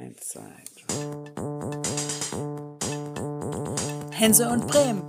Eins, zwei, drei. Hense und Bremen.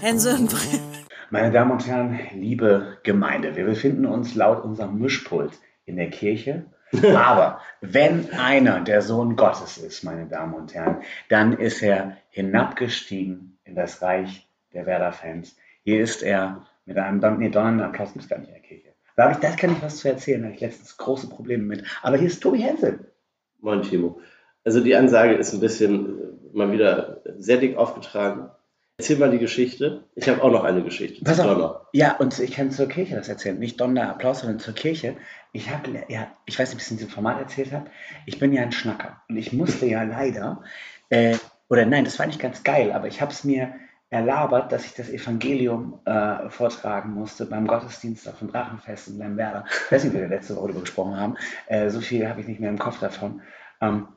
Hense und Bremen. Meine Damen und Herren, liebe Gemeinde, wir befinden uns laut unserem Mischpult in der Kirche. Aber wenn einer der Sohn Gottes ist, meine Damen und Herren, dann ist er hinabgestiegen in das Reich der Werder-Fans. Hier ist er mit einem nee, donnernden Applaus, gibt es gar nicht in der Kirche. Da habe ich, das kann ich was zu erzählen, da habe ich letztens große Probleme mit. Aber hier ist Tobi Hensel. Moin Timo. Also die Ansage ist ein bisschen äh, mal wieder sehr dick aufgetragen. Erzähl mal die Geschichte. Ich habe auch noch eine Geschichte. Pass auf. Ja, und ich kann zur Kirche das erzählen. Nicht Donner Applaus, sondern zur Kirche. Ich habe, ja, ich weiß nicht, ob ich es in diesem Format erzählt habe. Ich bin ja ein Schnacker. Und ich musste ja leider, äh, oder nein, das war nicht ganz geil, aber ich habe es mir erlabert, dass ich das Evangelium äh, vortragen musste beim Gottesdienst auf dem Drachenfest in Lemberda. Ich weiß nicht, wie wir letzte Woche darüber gesprochen haben. Äh, so viel habe ich nicht mehr im Kopf davon. Ähm,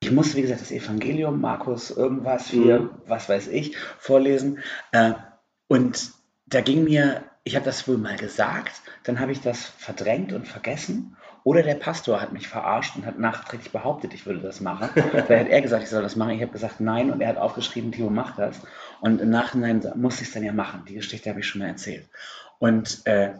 ich musste, wie gesagt, das Evangelium, Markus, irgendwas, hier, mhm. was weiß ich, vorlesen. Äh, und da ging mir, ich habe das wohl mal gesagt, dann habe ich das verdrängt und vergessen. Oder der Pastor hat mich verarscht und hat nachträglich behauptet, ich würde das machen. Vielleicht hat er gesagt, ich soll das machen. Ich habe gesagt, nein. Und er hat aufgeschrieben, Timo, mach das. Und im Nachhinein musste ich es dann ja machen. Die Geschichte habe ich schon mal erzählt. Und äh,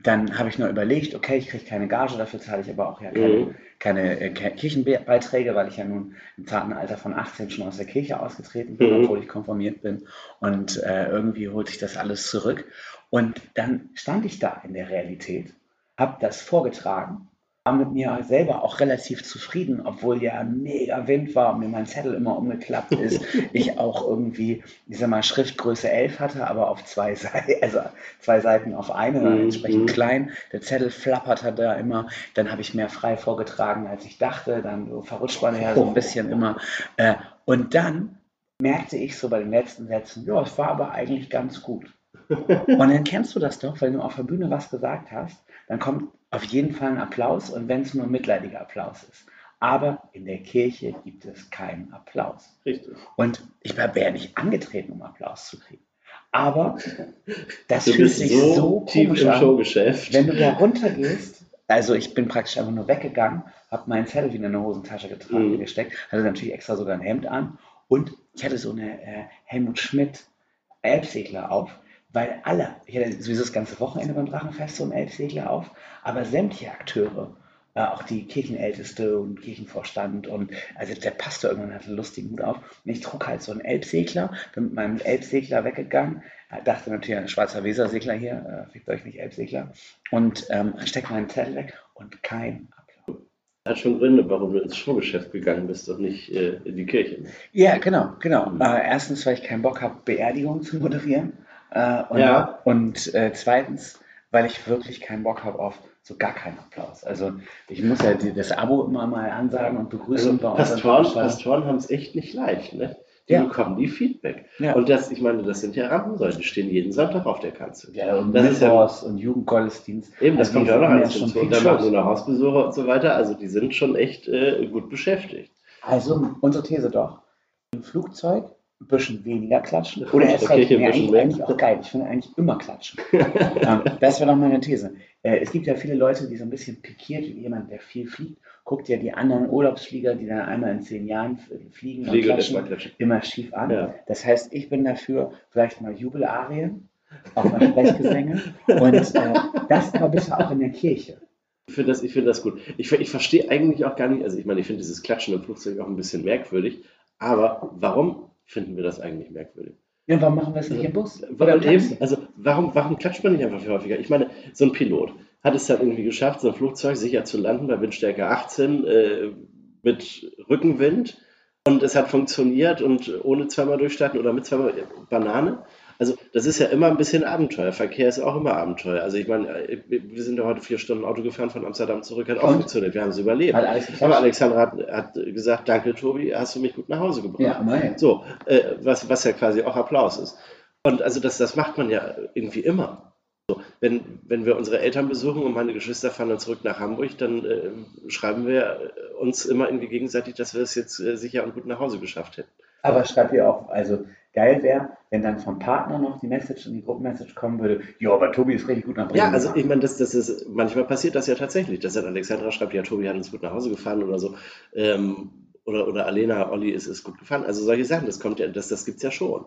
dann habe ich nur überlegt, okay, ich kriege keine Gage, dafür zahle ich aber auch ja keine, mhm. keine äh, Kirchenbeiträge, weil ich ja nun im zarten Alter von 18 schon aus der Kirche ausgetreten bin, mhm. obwohl ich konformiert bin. Und äh, irgendwie holte ich das alles zurück. Und dann stand ich da in der Realität, habe das vorgetragen war mit mir selber auch relativ zufrieden, obwohl ja mega Wind war und mir mein Zettel immer umgeklappt ist. ich auch irgendwie, ich sag mal, Schriftgröße 11 hatte, aber auf zwei Seiten, also zwei Seiten auf eine, mhm. entsprechend klein. Der Zettel flapperte da immer. Dann habe ich mehr frei vorgetragen, als ich dachte. Dann verrutscht man ja so ein bisschen immer. Äh, und dann merkte ich so bei den letzten Sätzen, ja, es war aber eigentlich ganz gut. Und dann kennst du das doch, wenn du auf der Bühne was gesagt hast, dann kommt auf jeden Fall ein Applaus und wenn es nur mitleidiger Applaus ist. Aber in der Kirche gibt es keinen Applaus. Richtig. Und ich wäre ja nicht angetreten, um Applaus zu kriegen. Aber das fühlt sich so, so tief im an, Showgeschäft. Wenn du da runtergehst, also ich bin praktisch einfach nur weggegangen, habe meinen Zettel wieder in eine Hosentasche getragen, mhm. gesteckt, hatte natürlich extra sogar ein Hemd an und ich hatte so eine äh, Helmut Schmidt Elbsegler auf weil alle, ich hatte sowieso das ganze Wochenende beim Drachenfest so im Elbsegler auf, aber sämtliche Akteure, äh, auch die Kirchenälteste und Kirchenvorstand und also der Pastor irgendwann hatte einen lustigen Mut auf und ich trug halt so einen Elbsegler, bin mit meinem Elbsegler weggegangen, dachte natürlich, ein schwarzer Wesersegler hier, äh, fickt euch nicht Elbsegler und ähm, steckt meinen Zettel weg und kein. Hat schon Gründe, warum du ins Showgeschäft gegangen bist und nicht äh, in die Kirche. Ja, genau, genau. Äh, erstens, weil ich keinen Bock habe, Beerdigungen zu moderieren. Äh, und, ja. und äh, zweitens, weil ich wirklich keinen Bock habe auf so gar keinen Applaus. Also ich muss ja die, das Abo immer mal ansagen und begrüßen. Also, Pastoren, Pastoren haben es echt nicht leicht. Ne? Die ja. bekommen die Feedback. Ja. Und das, ich meine, das sind ja Rampensäulen, die stehen jeden Sonntag auf der Kanzel. Ja, und das ist ja, und Jugendgottesdienst. Eben, das also kommt ja auch noch alles hinzu. Und dann machen sie noch Hausbesucher und so weiter. Also die sind schon echt äh, gut beschäftigt. Also unsere These doch, im Flugzeug ein bisschen weniger klatschen. Oder erst recht, nee, eigentlich, eigentlich, auch geil. Ich finde eigentlich immer klatschen. ähm, das wäre doch meine These. Äh, es gibt ja viele Leute, die so ein bisschen pikiert, wie jemand, der viel fliegt, guckt ja die anderen Urlaubsflieger, die dann einmal in zehn Jahren fliegen Fliege und klatschen, klatschen, immer schief an. Ja. Das heißt, ich bin dafür vielleicht mal Jubelarien, auch mal Sprechgesänge und äh, das aber bitte auch in der Kirche. Ich finde das, find das gut. Ich, ich verstehe eigentlich auch gar nicht, also ich meine, ich finde dieses Klatschen im Flugzeug auch ein bisschen merkwürdig, aber warum finden wir das eigentlich merkwürdig. Ja, warum machen wir es nicht im Bus? Oder eben, also warum, warum klatscht man nicht einfach viel häufiger? Ich meine, so ein Pilot hat es dann irgendwie geschafft, so ein Flugzeug sicher zu landen bei Windstärke 18 äh, mit Rückenwind und es hat funktioniert und ohne zweimal durchstarten oder mit zweimal Banane. Also das ist ja immer ein bisschen Abenteuer. Verkehr ist auch immer Abenteuer. Also ich meine, äh, wir sind ja heute vier Stunden Auto gefahren von Amsterdam zurück, hat auch funktioniert. Wir haben es überlebt. Aber Alexandra hat, hat, gesagt, danke Tobi, hast du mich gut nach Hause gebracht. Ja, mein. So, äh, was, was ja quasi auch Applaus ist. Und also das, das macht man ja irgendwie immer. So, wenn, wenn wir unsere Eltern besuchen und meine Geschwister fahren dann zurück nach Hamburg, dann äh, schreiben wir uns immer irgendwie gegenseitig, dass wir es jetzt äh, sicher und gut nach Hause geschafft hätten. Aber schreibt ihr auch, also geil wäre, wenn dann vom Partner noch die Message in die Gruppenmessage kommen würde, ja, aber Tobi ist richtig gut nach Bremen. Ja, also gefahren." ich meine, das, das ist, manchmal passiert das ja tatsächlich, dass dann Alexandra schreibt, ja, Tobi hat uns gut nach Hause gefahren oder so. Ähm, oder, oder Alena, Olli ist, ist gut gefahren. Also solche Sachen, das kommt ja, das, das gibt es ja schon.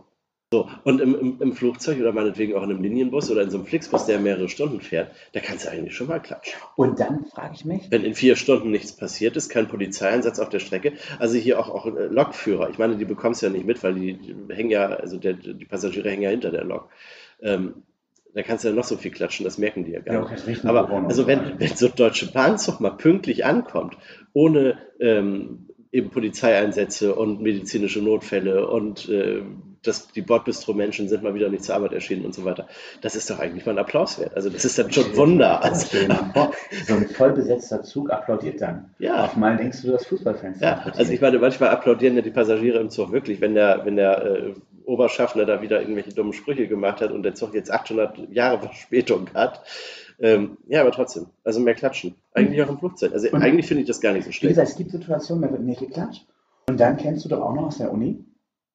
So, und im, im, im Flugzeug oder meinetwegen auch in einem Linienbus oder in so einem Flixbus, der mehrere Stunden fährt, da kannst du eigentlich schon mal klatschen. Und dann frage ich mich, Wenn in vier Stunden nichts passiert ist, kein Polizeieinsatz auf der Strecke, also hier auch, auch äh, Lokführer, ich meine, die bekommst du ja nicht mit, weil die, die hängen ja, also der, die Passagiere hängen ja hinter der Lok. Ähm, da kannst du ja noch so viel klatschen, das merken die ja gar Ja, nicht. Aber also wenn, so. wenn so ein deutsche Bahnzug mal pünktlich ankommt, ohne ähm, eben Polizeieinsätze und medizinische Notfälle und äh, dass die Bordbistro-Menschen sind mal wieder nicht zur Arbeit erschienen und so weiter, das ist doch eigentlich mal ein Applaus wert. Also das ist dann schon Wunder. Also, so ein vollbesetzter Zug applaudiert dann. Ja. Auf mal denkst du, das Fußballfans. Ja, also ich meine, manchmal applaudieren ja die Passagiere im Zug wirklich, wenn der, wenn der äh, Oberschaffner da wieder irgendwelche dummen Sprüche gemacht hat und der Zug jetzt 800 Jahre Verspätung hat. Ähm, ja, aber trotzdem, also mehr klatschen. Eigentlich auch im Flugzeug. Also Und- eigentlich finde ich das gar nicht so Wie schlecht. gesagt, es gibt Situationen, da wird nicht geklatscht. Und dann kennst du doch auch noch aus der Uni,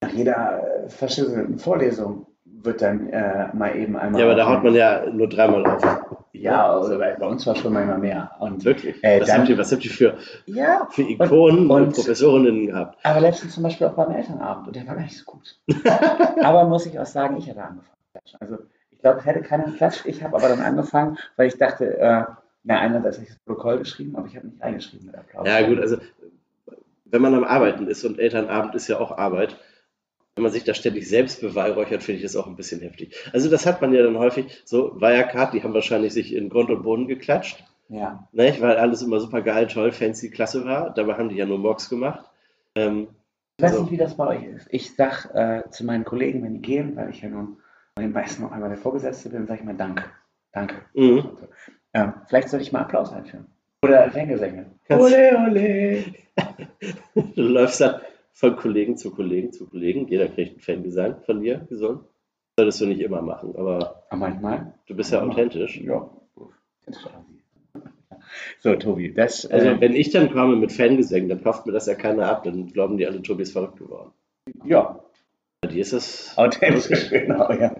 nach jeder äh, verschissenen Vorlesung wird dann äh, mal eben einmal. Ja, aber da haut man ja nur dreimal auf. Ja, also bei, bei uns war schon mal immer mehr. Und, Wirklich. Äh, was, dann- habt ihr, was habt ihr für, ja, für Ikonen und, und- Professorinnen gehabt? aber letztens zum Beispiel auch beim Elternabend und der war gar nicht so gut. aber muss ich auch sagen, ich hatte angefangen. Also ich glaube, es hätte keiner geklatscht. Ich habe aber dann angefangen, weil ich dachte, äh, na, einerseits habe ich das Protokoll geschrieben, aber ich habe nicht eingeschrieben mit Applaus. Ja, gut, also wenn man am Arbeiten ist und Elternabend ist ja auch Arbeit, wenn man sich da ständig selbst beweihräuchert, finde ich das auch ein bisschen heftig. Also das hat man ja dann häufig, so Wirecard, die haben wahrscheinlich sich in Grund und Boden geklatscht, Ja. nicht? weil alles immer super geil, toll, fancy, klasse war. Dabei haben die ja nur Murks gemacht. Ähm, Ich weiß So. nicht, wie das bei euch ist. Ich sag äh, zu meinen Kollegen, wenn die gehen, weil ich ja nun bei den meisten noch einmal der Vorgesetzte bin, sage ich mal Danke. Danke. mhm. Ähm, vielleicht sollte ich mal Applaus einführen. Oder Fangesänge. Kannst- Ole, ole. Du läufst dann von Kollegen zu Kollegen zu Kollegen. Jeder kriegt einen Fangesang von dir gesungen. Solltest du nicht immer machen, aber Aber manchmal. du bist ja authentisch. Ja. So, Tobi, das. Also äh, wenn ich dann komme mit Fangesängen, dann kauft mir das ja keiner ab, dann glauben die alle, Tobi ist verrückt geworden. ja, dir ist das. authentisch, genau. Ja.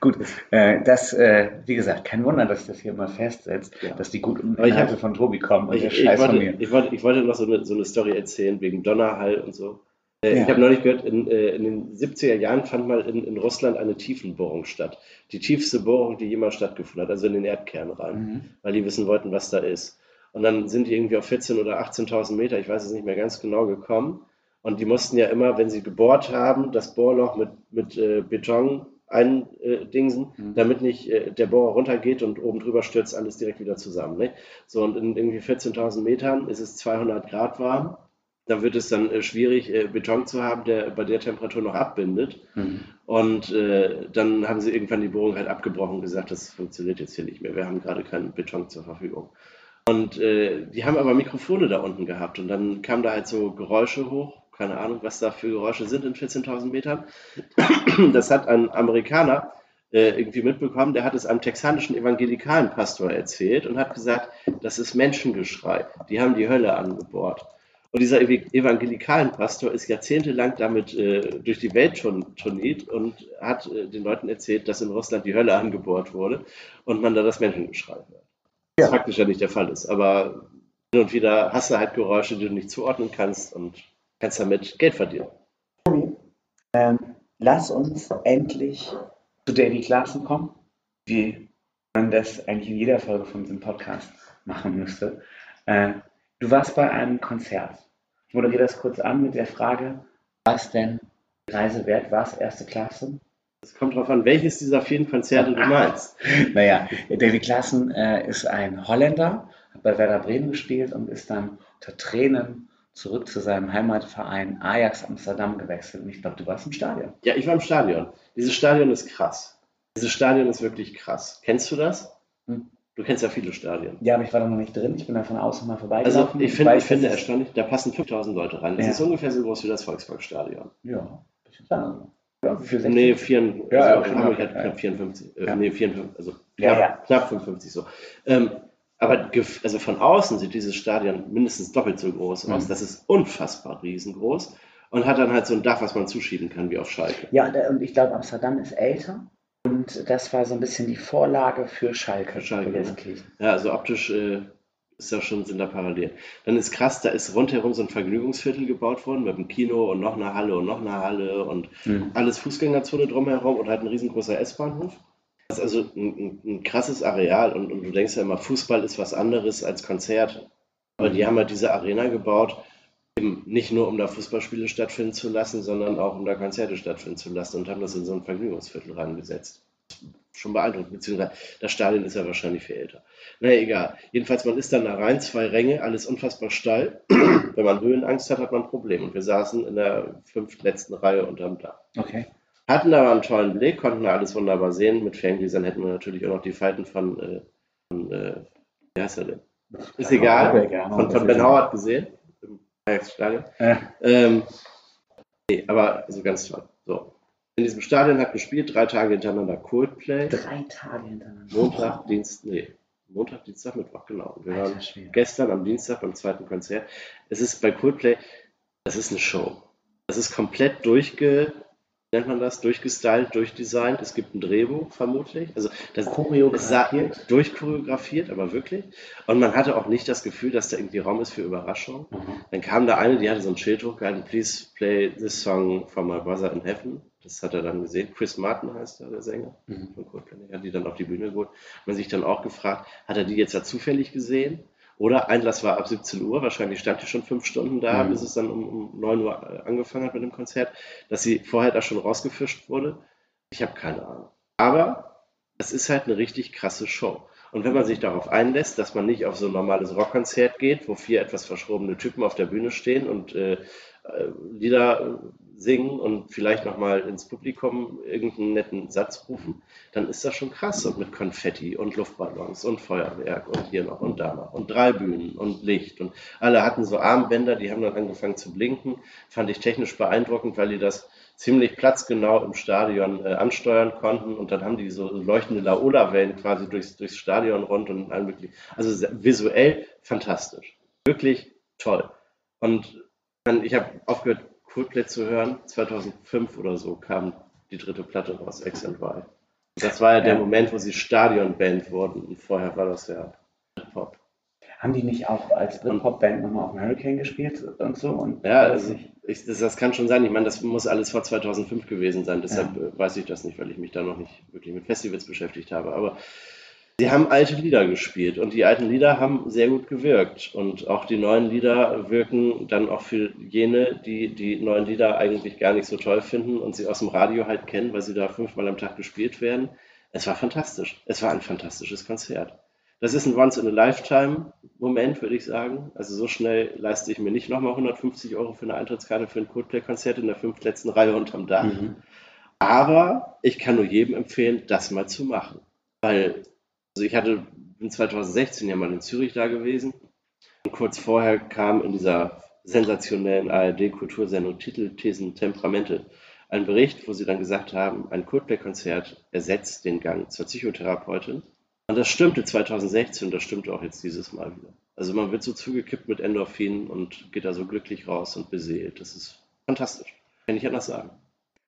Gut, äh, das, äh, wie gesagt, kein Wunder, dass das hier immer festsetzt, Ja. dass die guten ich Inhalte von Tobi kommen und Ich, der ich, Scheiß von wollte, mir. ich, wollte, ich wollte noch so eine, so eine Story erzählen wegen Donnerhall und so. Äh, Ja. Ich habe neulich gehört, in, äh, in den 70er Jahren fand mal in, in Russland eine Tiefenbohrung statt. Die tiefste Bohrung, die jemals stattgefunden hat, also in den Erdkern rein, Mhm. weil die wissen wollten, was da ist. Und dann sind die irgendwie auf 14.000 oder 18.000 Meter, ich weiß es nicht mehr ganz genau, gekommen. Und die mussten ja immer, wenn sie gebohrt haben, das Bohrloch mit, mit äh, Beton eindingsen, Mhm. damit nicht äh, der Bohrer runtergeht und oben drüber stürzt alles direkt wieder zusammen. Ne? So, und in irgendwie 14.000 Metern ist es 200 Grad warm. Dann wird es dann äh, schwierig, äh, Beton zu haben, der bei der Temperatur noch abbindet. Mhm. Und äh, dann haben sie irgendwann die Bohrung halt abgebrochen und gesagt, das funktioniert jetzt hier nicht mehr. Wir haben gerade keinen Beton zur Verfügung. Und äh, die haben aber Mikrofone da unten gehabt und dann kamen da halt so Geräusche hoch. Keine Ahnung, was da für Geräusche sind in 14.000 Metern. Das hat ein Amerikaner äh, irgendwie mitbekommen, der hat es einem texanischen evangelikalen Pastor erzählt und hat gesagt, das ist Menschengeschrei. Die haben die Hölle angebohrt. Und dieser ev- evangelikalen Pastor ist jahrzehntelang damit äh, durch die Welt schon turniert und hat äh, den Leuten erzählt, dass in Russland die Hölle angebohrt wurde und man da das Menschengeschrei hört. Ja. Was faktisch ja nicht der Fall ist. Aber hin und wieder hast du halt Geräusche, die du nicht zuordnen kannst und kannst damit Geld verdienen. Ähm, lass uns endlich zu Davy Klaassen kommen, wie man das eigentlich in jeder Folge von diesem Podcast machen müsste. Äh, du warst bei einem Konzert. Ich moderiere das kurz an mit der Frage, was denn die Reise wert war, es erste Klasse? Es kommt darauf an, welches dieser vielen Konzerte du meinst. Naja, Davy Klaassen äh, ist ein Holländer, hat bei Werder Bremen gespielt und ist dann unter Tränen zurück zu seinem Heimatverein Ajax Amsterdam gewechselt. Und ich glaube, du warst im Stadion. Ja, ich war im Stadion. Dieses Stadion ist krass. Dieses Stadion ist wirklich krass. Kennst du das? Hm. Du kennst ja viele Stadien. Ja, aber ich war da noch nicht drin. Ich bin da von außen mal Also vorbeigelaufen. ich finde, weiß, ich finde erstaunlich, da passen 5000 Leute rein. Das Ja. ist ungefähr so groß wie das Volksparkstadion. Ja, ein bisschen kleiner. Ja, wie viel? 60? Nee, 4, Ja, also ja, okay, hat ja. knapp 54, äh, Ja. nee, 54, also knapp, knapp 55 so. Ähm, aber also von außen sieht dieses Stadion mindestens doppelt so groß aus. Mhm. Das ist unfassbar riesengroß. und hat dann halt so ein Dach, was man zuschieben kann, wie auf Schalke. Ja, und ich glaube, Amsterdam ist älter. Und das war so ein bisschen die Vorlage für Schalke. Für Schalke, Gelsenkirchen. Ja, also optisch äh, ist da schon, sind da parallel. Dann ist krass, da ist rundherum so ein Vergnügungsviertel gebaut worden mit einem Kino und noch eine Halle und noch eine Halle und Mhm. alles Fußgängerzone drumherum und halt ein riesengroßer S-Bahnhof. Das ist also ein, ein, ein krasses Areal und, und du denkst ja immer, Fußball ist was anderes als Konzert. Aber die haben halt diese Arena gebaut, eben nicht nur um da Fußballspiele stattfinden zu lassen, sondern auch um da Konzerte stattfinden zu lassen und haben das in so ein Vergnügungsviertel reingesetzt. Schon beeindruckend, beziehungsweise das Stadion ist ja wahrscheinlich viel älter. Naja, egal. Jedenfalls, man ist dann da rein, zwei Ränge, alles unfassbar steil. Wenn man Höhenangst hat, hat man ein Problem. Und wir saßen in der fünftletzten Reihe unterm Dach. Okay. Hatten aber einen tollen Blick, konnten alles wunderbar sehen. Mit Ferngläsern hätten wir natürlich auch noch die Falten von, äh, von äh, wie heißt er denn? Ist egal. Von, von Ben Howard gesehen. Im Ajax-Stadion. Äh, Ähm, nee, aber also ganz toll. So. In diesem Stadion hat gespielt, drei Tage hintereinander Coldplay. drei Tage hintereinander. Montag, Dienst, nee, Montag, Dienstag, Mittwoch, genau. Wir waren gestern am Dienstag beim zweiten Konzert. Es ist bei Coldplay, das ist eine Show. Das ist komplett durchge, nennt man das, durchgestylt, durchdesignt. Es gibt ein Drehbuch, vermutlich. Also das, Choreografiert. durchchoreografiert, aber wirklich. Und man hatte auch nicht das Gefühl, dass da irgendwie Raum ist für Überraschung. Mhm. Dann kam da eine, die hatte so ein Schild hochgehalten, please play this song from my brother in heaven. Das hat er dann gesehen. Chris Martin heißt er, der Sänger Mhm. von Coldplay. Der hat die dann auf die Bühne geholt. Man sich dann auch gefragt, hat er die jetzt da zufällig gesehen? Oder Einlass war ab 17 Uhr, wahrscheinlich stand die schon fünf Stunden da, Mhm. bis es dann um, um 9 Uhr äh, angefangen hat mit dem Konzert, dass sie vorher da schon rausgefischt wurde. Ich habe keine Ahnung. Aber es ist halt eine richtig krasse Show. Und wenn man sich darauf einlässt, dass man nicht auf so ein normales Rockkonzert geht, wo vier etwas verschrobene Typen auf der Bühne stehen und äh, äh, Lieder äh, singen und vielleicht nochmal ins Publikum irgendeinen netten Satz rufen, dann ist das schon krass. Und mit Konfetti und Luftballons und Feuerwerk und hier noch und da noch und drei Bühnen und Licht. Und alle hatten so Armbänder, die haben dann angefangen zu blinken. Fand ich technisch beeindruckend, weil die das ziemlich platzgenau im Stadion äh, ansteuern konnten. Und dann haben die so leuchtende Laola-Wellen quasi durchs, durchs Stadion rund und allen möglichen. Also visuell fantastisch. Wirklich toll. Und ich habe aufgehört, Coldplay zu hören. 2005 oder so kam die dritte Platte raus, X and Y. Das war ja der Ja. Moment, wo sie Stadionband wurden. Und vorher war das ja Pop. Haben die nicht auch als Britpop-Band nochmal auf dem Hurricane gespielt und so? Und Ja, also ich, das, das kann schon sein. Ich meine, das muss alles vor 2005 gewesen sein. Deshalb äh, weiß ich das nicht, weil ich mich da noch nicht wirklich mit Festivals beschäftigt habe. Aber sie haben alte Lieder gespielt und die alten Lieder haben sehr gut gewirkt. Und auch die neuen Lieder wirken dann auch für jene, die die neuen Lieder eigentlich gar nicht so toll finden und sie aus dem Radio halt kennen, weil sie da fünfmal am Tag gespielt werden. Es war fantastisch. Es war ein fantastisches Konzert. Das ist ein Once-in-a-Lifetime-Moment, würde ich sagen. Also so schnell leiste ich mir nicht nochmal 150 Euro für eine Eintrittskarte für ein Coldplay-Konzert in der fünftletzten Reihe unterm Dach. Mhm. Aber ich kann nur jedem empfehlen, das mal zu machen. Weil, also ich hatte, bin 2016 ja mal in Zürich da gewesen. Und kurz vorher kam in dieser sensationellen ARD-Kultursendung Titel, Thesen, Temperamente ein Bericht, wo sie dann gesagt haben, ein Coldplay-Konzert ersetzt den Gang zur Psychotherapeutin. Und das stimmte 2016 und das stimmt auch jetzt dieses Mal wieder. Also man wird so zugekippt mit Endorphinen und geht da so glücklich raus und beseelt. Das ist fantastisch. Kann ich anders sagen.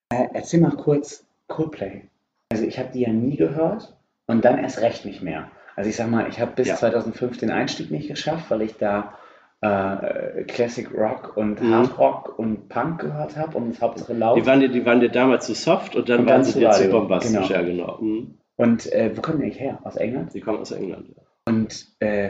Äh, erzähl mal kurz Coldplay. Also ich habe die ja nie gehört und dann erst recht nicht mehr. Also ich sag mal, ich habe bis Ja. 2005 den Einstieg nicht geschafft, weil ich da äh, Classic Rock und Mhm. Hard Rock und Punk gehört habe und es Hauptsache laut. Die waren, dir, die waren dir damals zu soft und dann Und waren dann sie zu dir zu bombastisch. genau. Ja, genau. Mhm. Und äh, wo kommen die eigentlich her? Aus England? Die kommen aus England. Ja. Und äh,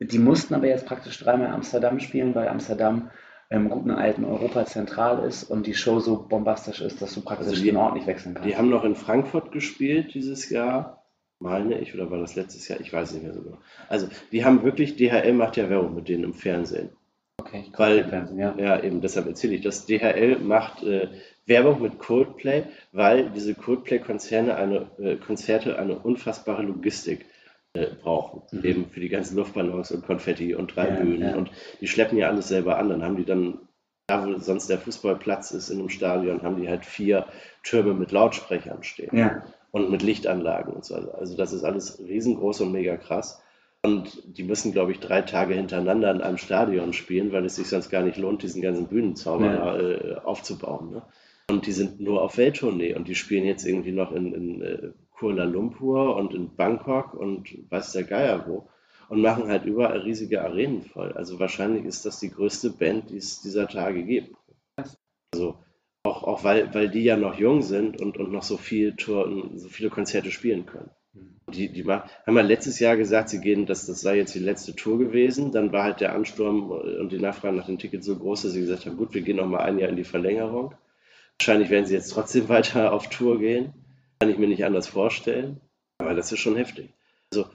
die mussten aber jetzt praktisch dreimal Amsterdam spielen, weil Amsterdam im guten alten Europa zentral ist und die Show so bombastisch ist, dass du praktisch Also die- den Ort nicht wechseln kannst. Die haben noch in Frankfurt gespielt dieses Jahr, meine ich, oder war das letztes Jahr? Ich weiß nicht mehr so genau. Also, die haben wirklich, DHL macht ja Werbung mit denen im Fernsehen. okay, ich weil- Fernsehen, ja. Ja, eben, deshalb erzähle ich das. DHL macht äh, Werbung mit Coldplay, weil diese Coldplay-Konzerne eine, äh, Konzerte eine unfassbare Logistik äh, brauchen. Mhm. Eben für die ganzen Luftballons und Konfetti und drei Ja, Bühnen. ja. Und die schleppen ja alles selber an. Dann haben die dann, da wo sonst der Fußballplatz ist in einem Stadion, haben die halt vier Türme mit Lautsprechern stehen Ja, und mit Lichtanlagen und so. Also das ist alles riesengroß und mega krass. Und die müssen, glaube ich, drei Tage hintereinander in einem Stadion spielen, weil es sich sonst gar nicht lohnt, diesen ganzen Bühnenzauber Ja. äh, aufzubauen. Ne? Und die sind nur auf Welttournee und die spielen jetzt irgendwie noch in, in äh, Kuala Lumpur und in Bangkok und weiß der Geier wo und machen halt überall riesige Arenen voll. Also wahrscheinlich ist das die größte Band, die es dieser Tage gibt. Also auch, auch weil, weil die ja noch jung sind und, und noch so viel Touren, so viele Konzerte spielen können. Die, die ma- haben ja letztes Jahr gesagt, sie gehen, dass das sei jetzt die letzte Tour gewesen. Dann war halt der Ansturm und die Nachfrage nach den Tickets so groß, dass sie gesagt haben, gut, wir gehen noch mal ein Jahr in die Verlängerung. Wahrscheinlich werden sie jetzt trotzdem weiter auf Tour gehen. Kann ich mir nicht anders vorstellen. Aber das ist schon heftig. Also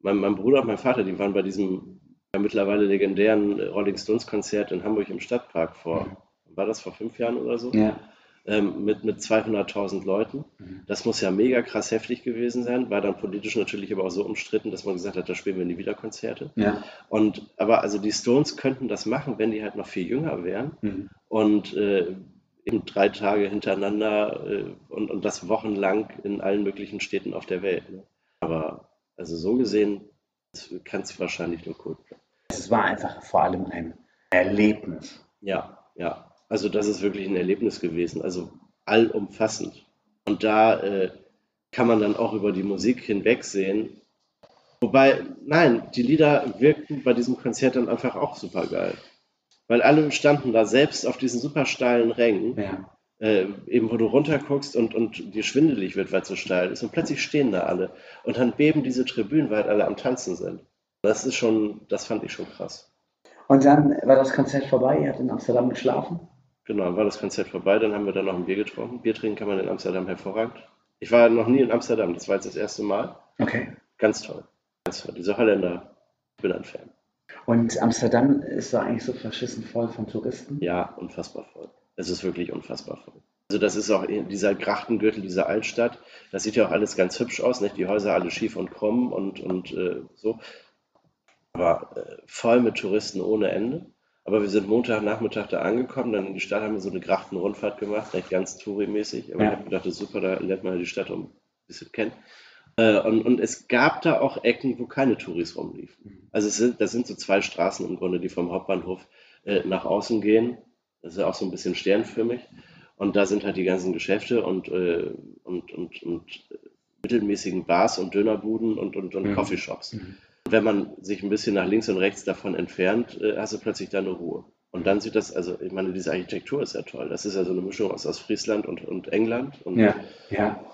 mein, mein Bruder und mein Vater, die waren bei diesem ja, mittlerweile legendären Rolling Stones Konzert in Hamburg im Stadtpark vor, war das vor fünf Jahren oder so? Ja. ähm, mit, mit 200.000 Leuten. Mhm. Das muss ja mega krass heftig gewesen sein, war dann politisch natürlich aber auch so umstritten, dass man gesagt hat, da spielen wir nie wieder Konzerte. Ja. Und aber also die Stones könnten das machen, wenn die halt noch viel jünger wären Mhm. und äh, eben drei Tage hintereinander äh, und, und das wochenlang in allen möglichen Städten auf der Welt. Ne? Aber also so gesehen kann es wahrscheinlich nur Coldplay. Es war einfach vor allem ein Erlebnis. Ja, ja. Also das ist wirklich ein Erlebnis gewesen, also allumfassend. Und da äh, kann man dann auch über die Musik hinwegsehen. Wobei, nein, die Lieder wirkten bei diesem Konzert dann einfach auch super geil. Weil alle standen da selbst auf diesen super steilen Rängen, Ja. äh, eben wo du runterguckst und, und dir schwindelig wird, weil es so steil ist. Und plötzlich stehen da alle. Und dann beben diese Tribünen, weil alle am Tanzen sind. Das ist schon, das fand ich schon krass. Und dann war das Konzert vorbei, ihr habt in Amsterdam geschlafen. Genau, dann war das Konzert vorbei, dann haben wir dann noch ein Bier getrunken. Bier trinken kann man in Amsterdam hervorragend. Ich war noch nie in Amsterdam, das war jetzt das erste Mal. Okay. Ganz toll. Ganz toll. Diese Holländer, ich bin ein Fan. Und Amsterdam ist doch eigentlich so verschissen voll von Touristen. Ja, unfassbar voll. Es ist wirklich unfassbar voll. Also das ist auch dieser Grachtengürtel, dieser Altstadt. Das sieht ja auch alles ganz hübsch aus, nicht? Die Häuser alle schief und krumm und, und äh, so. Aber äh, voll mit Touristen ohne Ende. Aber wir sind Montagnachmittag da angekommen, dann in die Stadt haben wir so eine Grachtenrundfahrt gemacht, nicht ganz Touri-mäßig. Aber Ja. ich habe gedacht, das ist super, da lernt man die Stadt um ein bisschen kennen. Äh, und, und es gab da auch Ecken, wo keine Touris rumliefen. Also es sind, das sind so zwei Straßen im Grunde, die vom Hauptbahnhof äh, nach außen gehen. Das ist ja auch so ein bisschen sternförmig. Und da sind halt die ganzen Geschäfte und, äh, und, und, und mittelmäßigen Bars und Dönerbuden und, und, und Mhm. Coffeeshops. Mhm. Wenn man sich ein bisschen nach links und rechts davon entfernt, äh, hast du plötzlich da eine Ruhe. Und dann sieht das, also ich meine, diese Architektur ist ja toll. Das ist ja so eine Mischung aus, aus Friesland und, und England und Ja. Ja.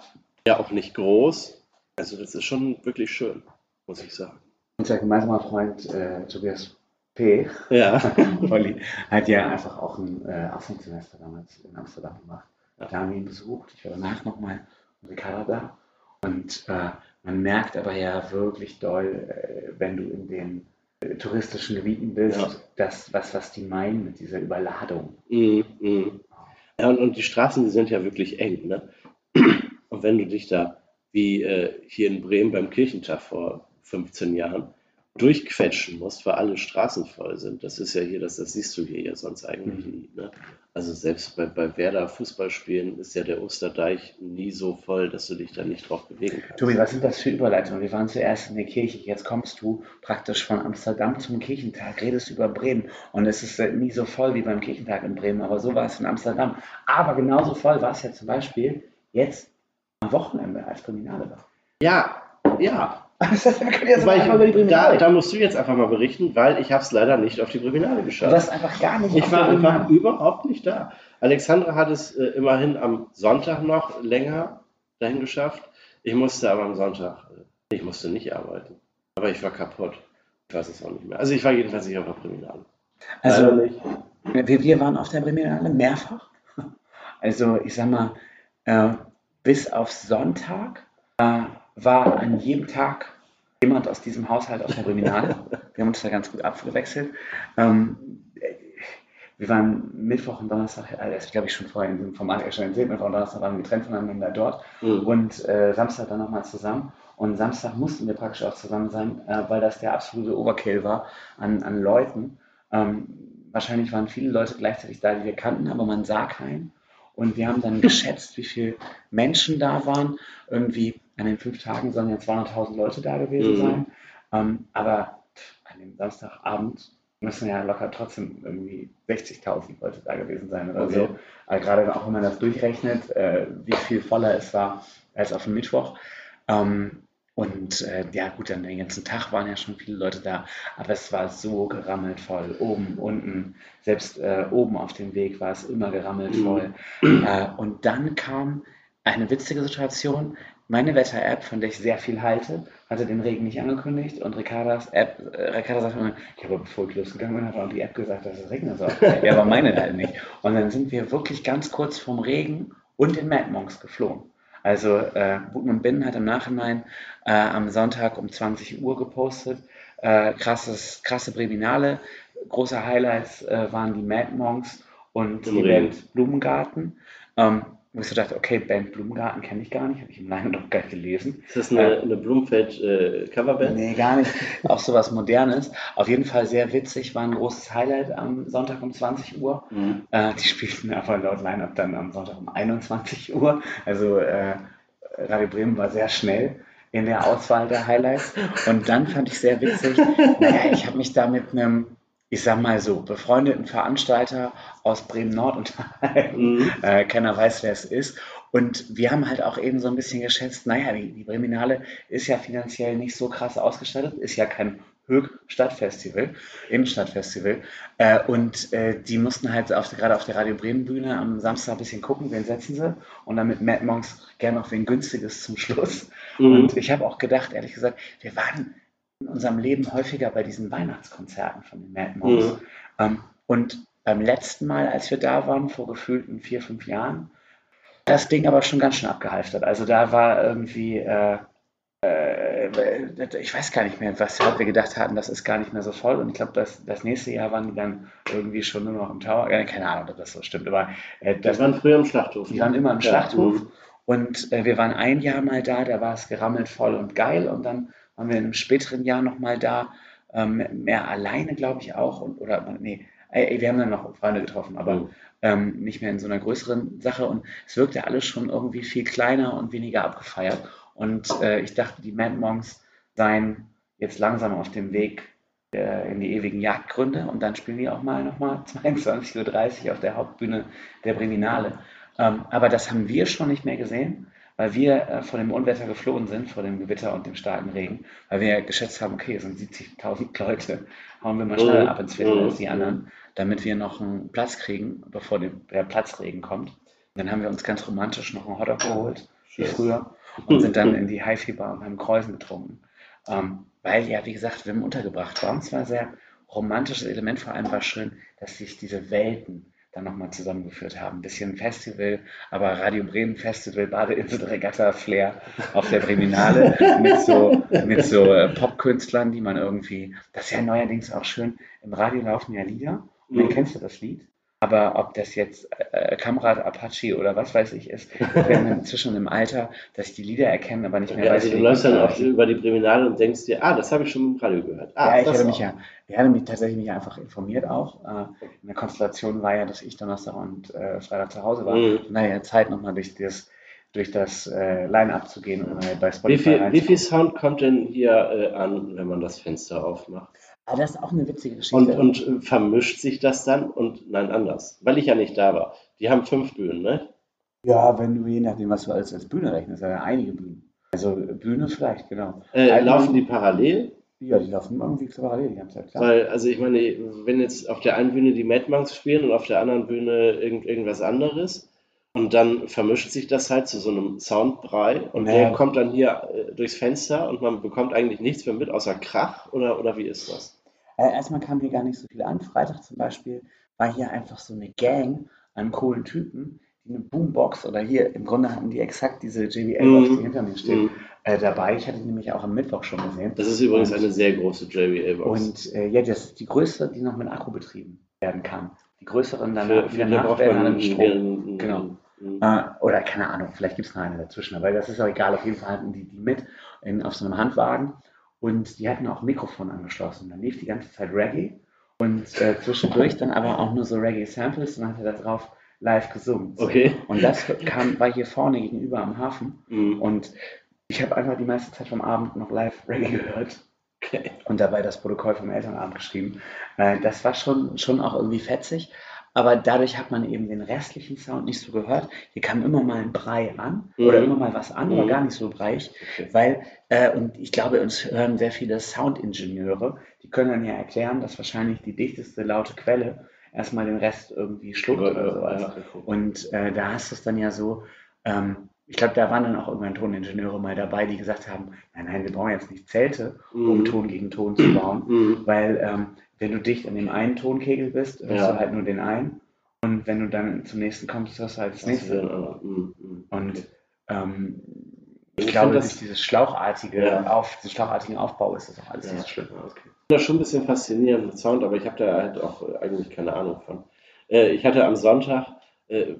ja auch nicht groß. Also das ist schon wirklich schön, muss ich sagen. Unser gemeinsamer Freund äh, Tobias P. Ja. Olli hat ja einfach auch ein äh, Auslandssemester damals in Amsterdam gemacht. Ja. Da haben wir ihn besucht. Ich war danach nochmal in Ricarda da. Und äh, man merkt aber ja wirklich doll, äh, wenn du in den äh, touristischen Gebieten bist, Ja. das, was, was die meinen mit dieser Überladung. Mm, mm. Ja, und, und die Straßen, die sind ja wirklich eng. Ne? Und wenn du dich da, wie äh, hier in Bremen beim Kirchentag vor 15 Jahren, durchquetschen musst, weil alle Straßen voll sind, das ist ja hier, das, das siehst du hier ja sonst eigentlich Mhm. nie. Ne? Also selbst bei, bei Werder Fußballspielen ist ja der Osterdeich nie so voll, dass du dich da nicht drauf bewegen kannst. Tobi, was sind das für Überleitungen? Wir waren zuerst in der Kirche, jetzt kommst du praktisch von Amsterdam zum Kirchentag, redest über Bremen und es ist äh, nie so voll wie beim Kirchentag in Bremen, aber so war es in Amsterdam. Aber genauso voll war es ja zum Beispiel jetzt am Wochenende, als Kriminale war. Ja, ja. Wir können jetzt einfach über die ich, da, da musst du jetzt einfach mal berichten, weil ich habe es leider nicht auf die Kriminale Du geschafft. warst einfach gar nicht Ich war Priminale. überhaupt nicht da. Alexandra hat es äh, immerhin am Sonntag noch länger dahin geschafft. Ich musste aber am Sonntag, äh, ich musste nicht arbeiten. Aber ich war kaputt. Ich weiß es auch nicht mehr. Also ich war jedenfalls nicht auf der Kriminale. Also, nicht. wir, wir waren auf der Priminale mehrfach. Also, ich sag mal, äh, bis auf Sonntag äh, war an jedem Tag jemand aus diesem Haushalt auf der Priminale. Wir haben uns da ganz gut abgewechselt. Ähm, äh, wir waren Mittwoch und Donnerstag, äh, das glaube ich schon vorher in diesem Format erzählt, Mittwoch und Donnerstag waren wir getrennt voneinander dort Mhm. und äh, Samstag dann nochmal zusammen. Und Samstag mussten wir praktisch auch zusammen sein, äh, weil das der absolute Overkill war an, an Leuten. Ähm, wahrscheinlich waren viele Leute gleichzeitig da, die wir kannten, aber man sah keinen. Und wir haben dann geschätzt, wie viele Menschen da waren. Irgendwie an den fünf Tagen sollen ja 200.000 Leute da gewesen Mhm. sein. Ähm, aber an dem Samstagabend müssen ja locker trotzdem irgendwie 60.000 Leute da gewesen sein oder Okay. so. Also gerade auch wenn man das durchrechnet, äh, wie viel voller es war als auf dem Mittwoch. Ähm, und äh, ja gut, dann den ganzen Tag waren ja schon viele Leute da, aber es war so gerammelt voll, oben, unten, selbst äh, oben auf dem Weg war es immer gerammelt Mhm. voll. Äh, und dann kam eine witzige Situation. Meine Wetter-App, von der ich sehr viel halte, hatte den Regen nicht angekündigt und Ricardas App, äh, Ricarda sagte mir, ja, aber bevor ich losgegangen bin, hat auch die App gesagt, dass es regnen soll. ja, aber meine halt nicht. Und dann sind wir wirklich ganz kurz vom Regen und den Mad Monks geflohen. Also äh, Gutmund Binnen hat im Nachhinein äh, am Sonntag um 20 Uhr gepostet, äh, krasses, krasse Breminale, große Highlights äh, waren die Mad Monks und Im die Regen. Band Blumengarten. Ähm, wo ich so dachte, okay, Band Blumengarten kenne ich gar nicht, habe ich im Line noch gar nicht gelesen. Ist das eine, eine Blumfeld-Coverband? Nee, gar nicht. Auch sowas Modernes. Auf jeden Fall sehr witzig, war ein großes Highlight am Sonntag um 20 Uhr. Mhm. Äh, die spielten aber laut Line-Up dann am Sonntag um 21 Uhr. Also äh, Radio Bremen war sehr schnell in der Auswahl der Highlights. Und dann fand ich sehr witzig, naja, ich habe mich da mit einem, ich sag mal so, befreundeten Veranstalter aus Bremen-Nord unterhalten. Mhm. Äh, keiner weiß, wer es ist. Und wir haben halt auch eben so ein bisschen geschätzt, naja, die, die Breminale ist ja finanziell nicht so krass ausgestattet, ist ja kein Höchstadtfestival, Innenstadtfestival. Äh, und äh, die mussten halt auf, gerade auf der Radio Bremen Bühne am Samstag ein bisschen gucken, wen setzen sie. Und dann mit Mad Monks gerne noch wen günstiges zum Schluss. Mhm. Und ich habe auch gedacht, ehrlich gesagt, wir waren in unserem Leben häufiger bei diesen Weihnachtskonzerten von den Mad Monks. Mhm. Ähm, und beim letzten Mal, als wir da waren, vor gefühlten vier, fünf Jahren, das Ding aber schon ganz schön abgehalftert. Also da war irgendwie, äh, äh, ich weiß gar nicht mehr, was wir gedacht hatten, das ist gar nicht mehr so voll. Und ich glaube, das, das nächste Jahr waren die dann irgendwie schon nur noch im Tower. Ja, keine Ahnung, ob das so stimmt, aber äh, Das das, waren früher im Schlachthof. die waren immer im Ja, Schlachthof. mhm. Und äh, wir waren ein Jahr mal da, da war es gerammelt voll und geil. Und dann waren wir in einem späteren Jahr nochmal da, ähm, mehr alleine, glaube ich auch. Und, oder, nee, äh, wir haben dann noch Freunde getroffen, aber Mhm. ähm, nicht mehr in so einer größeren Sache. Und es wirkte alles schon irgendwie viel kleiner und weniger abgefeiert. Und äh, ich dachte, die Mad Monks seien jetzt langsam auf dem Weg äh, in die ewigen Jagdgründe. Und dann spielen die auch mal nochmal 22.30 Uhr auf der Hauptbühne der Breminale. Ähm, aber das haben wir schon nicht mehr gesehen, weil wir äh, vor dem Unwetter geflohen sind, vor dem Gewitter und dem starken Regen, weil wir geschätzt haben, okay, es sind 70.000 Leute, hauen wir mal schneller Mhm. ab ins Viertel Mhm. als die anderen, damit wir noch einen Platz kriegen, bevor der Platzregen kommt. Und dann haben wir uns ganz romantisch noch einen Hotdog geholt, wie früher, und sind dann in die Haifi-Bar und haben Kräusen getrunken. Ähm, weil ja, wie gesagt, Wim untergebracht war. Und es war ein sehr romantisches Element. Vor allem war schön, dass sich diese Welten dann nochmal zusammengeführt haben. Ein bisschen Festival, aber Radio Bremen Festival, Badeinsel, Regatta, Flair auf der Breminale mit so, mit so äh, Popkünstlern, die man irgendwie, das ist ja neuerdings auch schön, im Radio laufen ja Lieder. Und dann kennst du das Lied. Aber ob das jetzt äh, Kamrad Apache oder was weiß ich ist, ich bin inzwischen im Alter, dass ich die Lieder erkenne, aber nicht mehr Ja, weiß, also du läufst dann auch über die Breminale und denkst dir, ah, das habe ich schon im Radio gehört. Ah, Ja, ich hatte mich ja, ich hatte mich tatsächlich mich einfach informiert auch. Äh, in der Konstellation war ja, dass ich Donnerstag und äh, Freitag zu Hause war. Mhm. Von daher Zeit nochmal durch das, durch das äh, Line-Up zu gehen und mal bei Spotify Wie viel, wie viel Sound kommt denn hier äh, an, wenn man das Fenster aufmacht? Aber das ist auch eine witzige Geschichte. Und, und äh, vermischt sich das dann? Und nein, anders. Weil ich ja nicht da war. Die haben fünf Bühnen, ne? ja, wenn du je nachdem, was du als, als Bühne rechnest, ja einige Bühnen. Also Bühne vielleicht, genau. Äh, Einmal- laufen die parallel? Ja, die laufen irgendwie parallel die ganze Zeit, klar. Weil, also ich meine, wenn jetzt auf der einen Bühne die Mad Monks spielen und auf der anderen Bühne irgend, irgendwas anderes und dann vermischt sich das halt zu so einem Soundbrei und Naja. der kommt dann hier äh, durchs Fenster und man bekommt eigentlich nichts mehr mit, außer Krach oder, oder wie ist das? Äh, erstmal kam hier gar nicht so viel an. Freitag zum Beispiel war hier einfach so eine Gang an coolen Typen, die eine Boombox oder hier im Grunde hatten die exakt diese JBL-Box, Mhm. die hinter mir steht, Mhm. äh, dabei. Ich hatte die nämlich auch am Mittwoch schon gesehen. Das ist übrigens Und- eine sehr große JBL-Box. Und äh, ja, das ist die größte, die noch mit Akku betrieben werden kann. Die größeren Für, danach, für die die danach braucht werden dann Strom. Genau. einen- Äh, oder keine Ahnung, vielleicht gibt es noch eine dazwischen, aber das ist auch egal. Auf jeden Fall hatten die die mit in, auf so einem Handwagen und die hatten auch ein Mikrofon angeschlossen. Dann lief die ganze Zeit Reggae und äh, zwischendurch dann aber auch nur so Reggae-Samples und dann hat er da drauf live gesungen. Okay. Und das kam, war hier vorne gegenüber am Hafen Mhm. und ich habe einfach die meiste Zeit vom Abend noch live Reggae gehört. Okay. und dabei das Protokoll vom Elternabend geschrieben. Das war schon, schon auch irgendwie fetzig, aber dadurch hat man eben den restlichen Sound nicht so gehört. Hier kam immer mal ein Brei an oder Mhm. immer mal was an, aber Mhm. gar nicht so breiig, Okay. weil, äh, und ich glaube, uns hören sehr viele Soundingenieure, die können dann ja erklären, dass wahrscheinlich die dichteste laute Quelle erstmal den Rest irgendwie schluckt oder sowas. Ja. Und äh, da hast du es dann ja so, ähm, ich glaube, da waren dann auch irgendwann Toningenieure mal dabei, die gesagt haben, nein, nein, wir brauchen jetzt nicht Zelte, um Mhm. Ton gegen Ton zu bauen, Mhm. weil ähm, wenn du dicht an dem einen Tonkegel bist, hörst Ja. du halt nur den einen und wenn du dann zum nächsten kommst, hörst du halt das Das nächste. ein anderer. Mhm. Und ähm, ich, Ich glaube, find das- durch dieses schlauchartige Ja. auf, diesen schlauchartigen Aufbau ist das auch alles Ja. nicht so schlimm. Okay. Das ist schon ein bisschen faszinierend mit Sound, aber ich habe da halt auch eigentlich keine Ahnung von. Äh, ich hatte am Sonntag äh,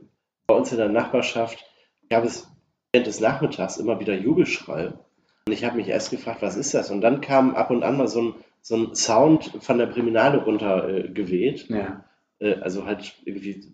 bei uns in der Nachbarschaft gab es während des Nachmittags immer wieder Jubelschrei. Und ich habe mich erst gefragt, was ist das? Und dann kam ab und an mal so ein, so ein Sound von der Priminale runter äh. Ja. Äh, also halt irgendwie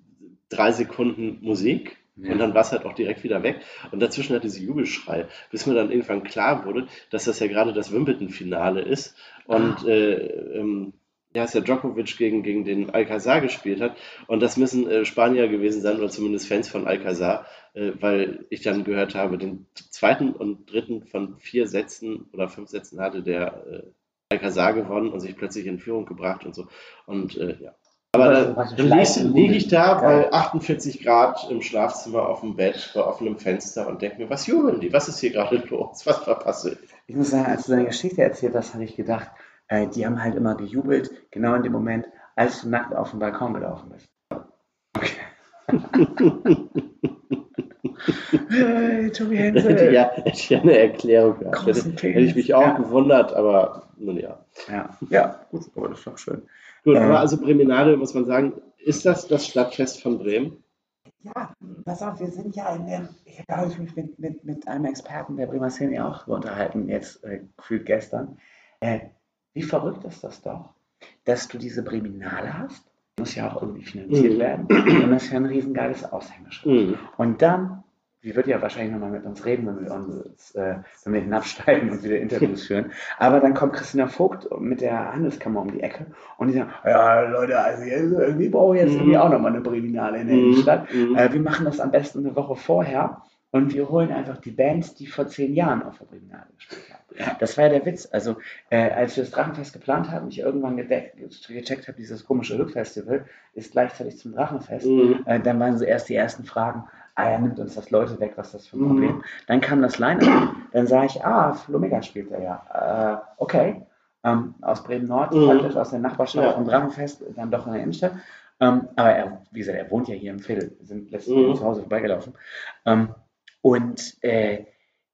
drei Sekunden Musik. Ja. Und dann war es halt auch direkt wieder weg. Und dazwischen hatte sie Jubelschrei, bis mir dann irgendwann klar wurde, dass das ja gerade das Wimbledon-Finale ist. Und Ah. äh, ähm, ja, ist ja Djokovic gegen, gegen den Alcazar gespielt hat. Und das müssen äh, Spanier gewesen sein, oder zumindest Fans von Alcazar, äh, weil ich dann gehört habe, den zweiten und dritten von vier Sätzen oder fünf Sätzen hatte der äh, Alcazar gewonnen und sich plötzlich in Führung gebracht und so. Und äh, ja. Aber dann, liege lieg ich da bei 48 Grad im Schlafzimmer auf dem Bett, bei offenem Fenster und denke mir, was jubeln die? Was ist hier gerade los? Was verpasse ich? Ich muss sagen, als du deine Geschichte erzählt hast, habe ich gedacht, äh, die haben halt immer gejubelt, genau in dem Moment, als du nackt auf den Balkon gelaufen bist. Okay. hey, Tobi Da hätte Hensel. ja, hätte ich ja eine Erklärung gehabt. Hätte, hätte ich mich auch Ja. gewundert, aber nun ja. Ja, ja, gut, aber das ist doch schön. Gut, Ähm. aber also Breminale, muss man sagen, ist das das Stadtfest von Bremen? Ja, pass auf, wir sind ja in dem, ich habe mich mit, mit, mit einem Experten der Bremer Szene auch unterhalten, jetzt äh, gefühlt gestern. Äh, wie verrückt ist das doch, dass du diese Breminale hast, muss ja auch irgendwie finanziert Mhm. werden, und das ist ja ein riesengeiles Aushängeschild. Mhm. Und dann, sie wird ja wahrscheinlich nochmal mit uns reden, wenn wir, uns, äh, wenn wir hinabsteigen und wieder Interviews führen. Aber dann kommt Christina Vogt mit der Handelskammer um die Ecke und die sagen, ja Leute, also jetzt, irgendwie brauchen wir jetzt Mhm. irgendwie auch nochmal eine Breminale in der Mhm. Innenstadt. Mhm. Äh, wir machen das am besten eine Woche vorher und wir holen einfach die Bands, die vor zehn Jahren auf der Breminale gespielt haben. Ja. Das war ja der Witz. Also, äh, als wir das Drachenfest geplant haben, ich irgendwann gedeckt, gecheckt habe, dieses komische Hüpfestival ist gleichzeitig zum Drachenfest. Mhm. Äh, dann waren so erst die ersten Fragen, ah ja, nimmt uns das Leute weg, was ist das für ein Mhm. Problem? Dann kam das Line-Up, dann sah ich, ah, Flomega spielt er ja. Äh, okay. Ähm, aus Bremen-Nord, Mhm. praktisch aus der Nachbarschaft Ja. vom Drachenfest, dann doch in der Innenstadt. Ähm, aber er, wie gesagt, er wohnt ja hier im Viertel. Wir sind letztens Mhm. zu Hause vorbeigelaufen. Ähm, und äh,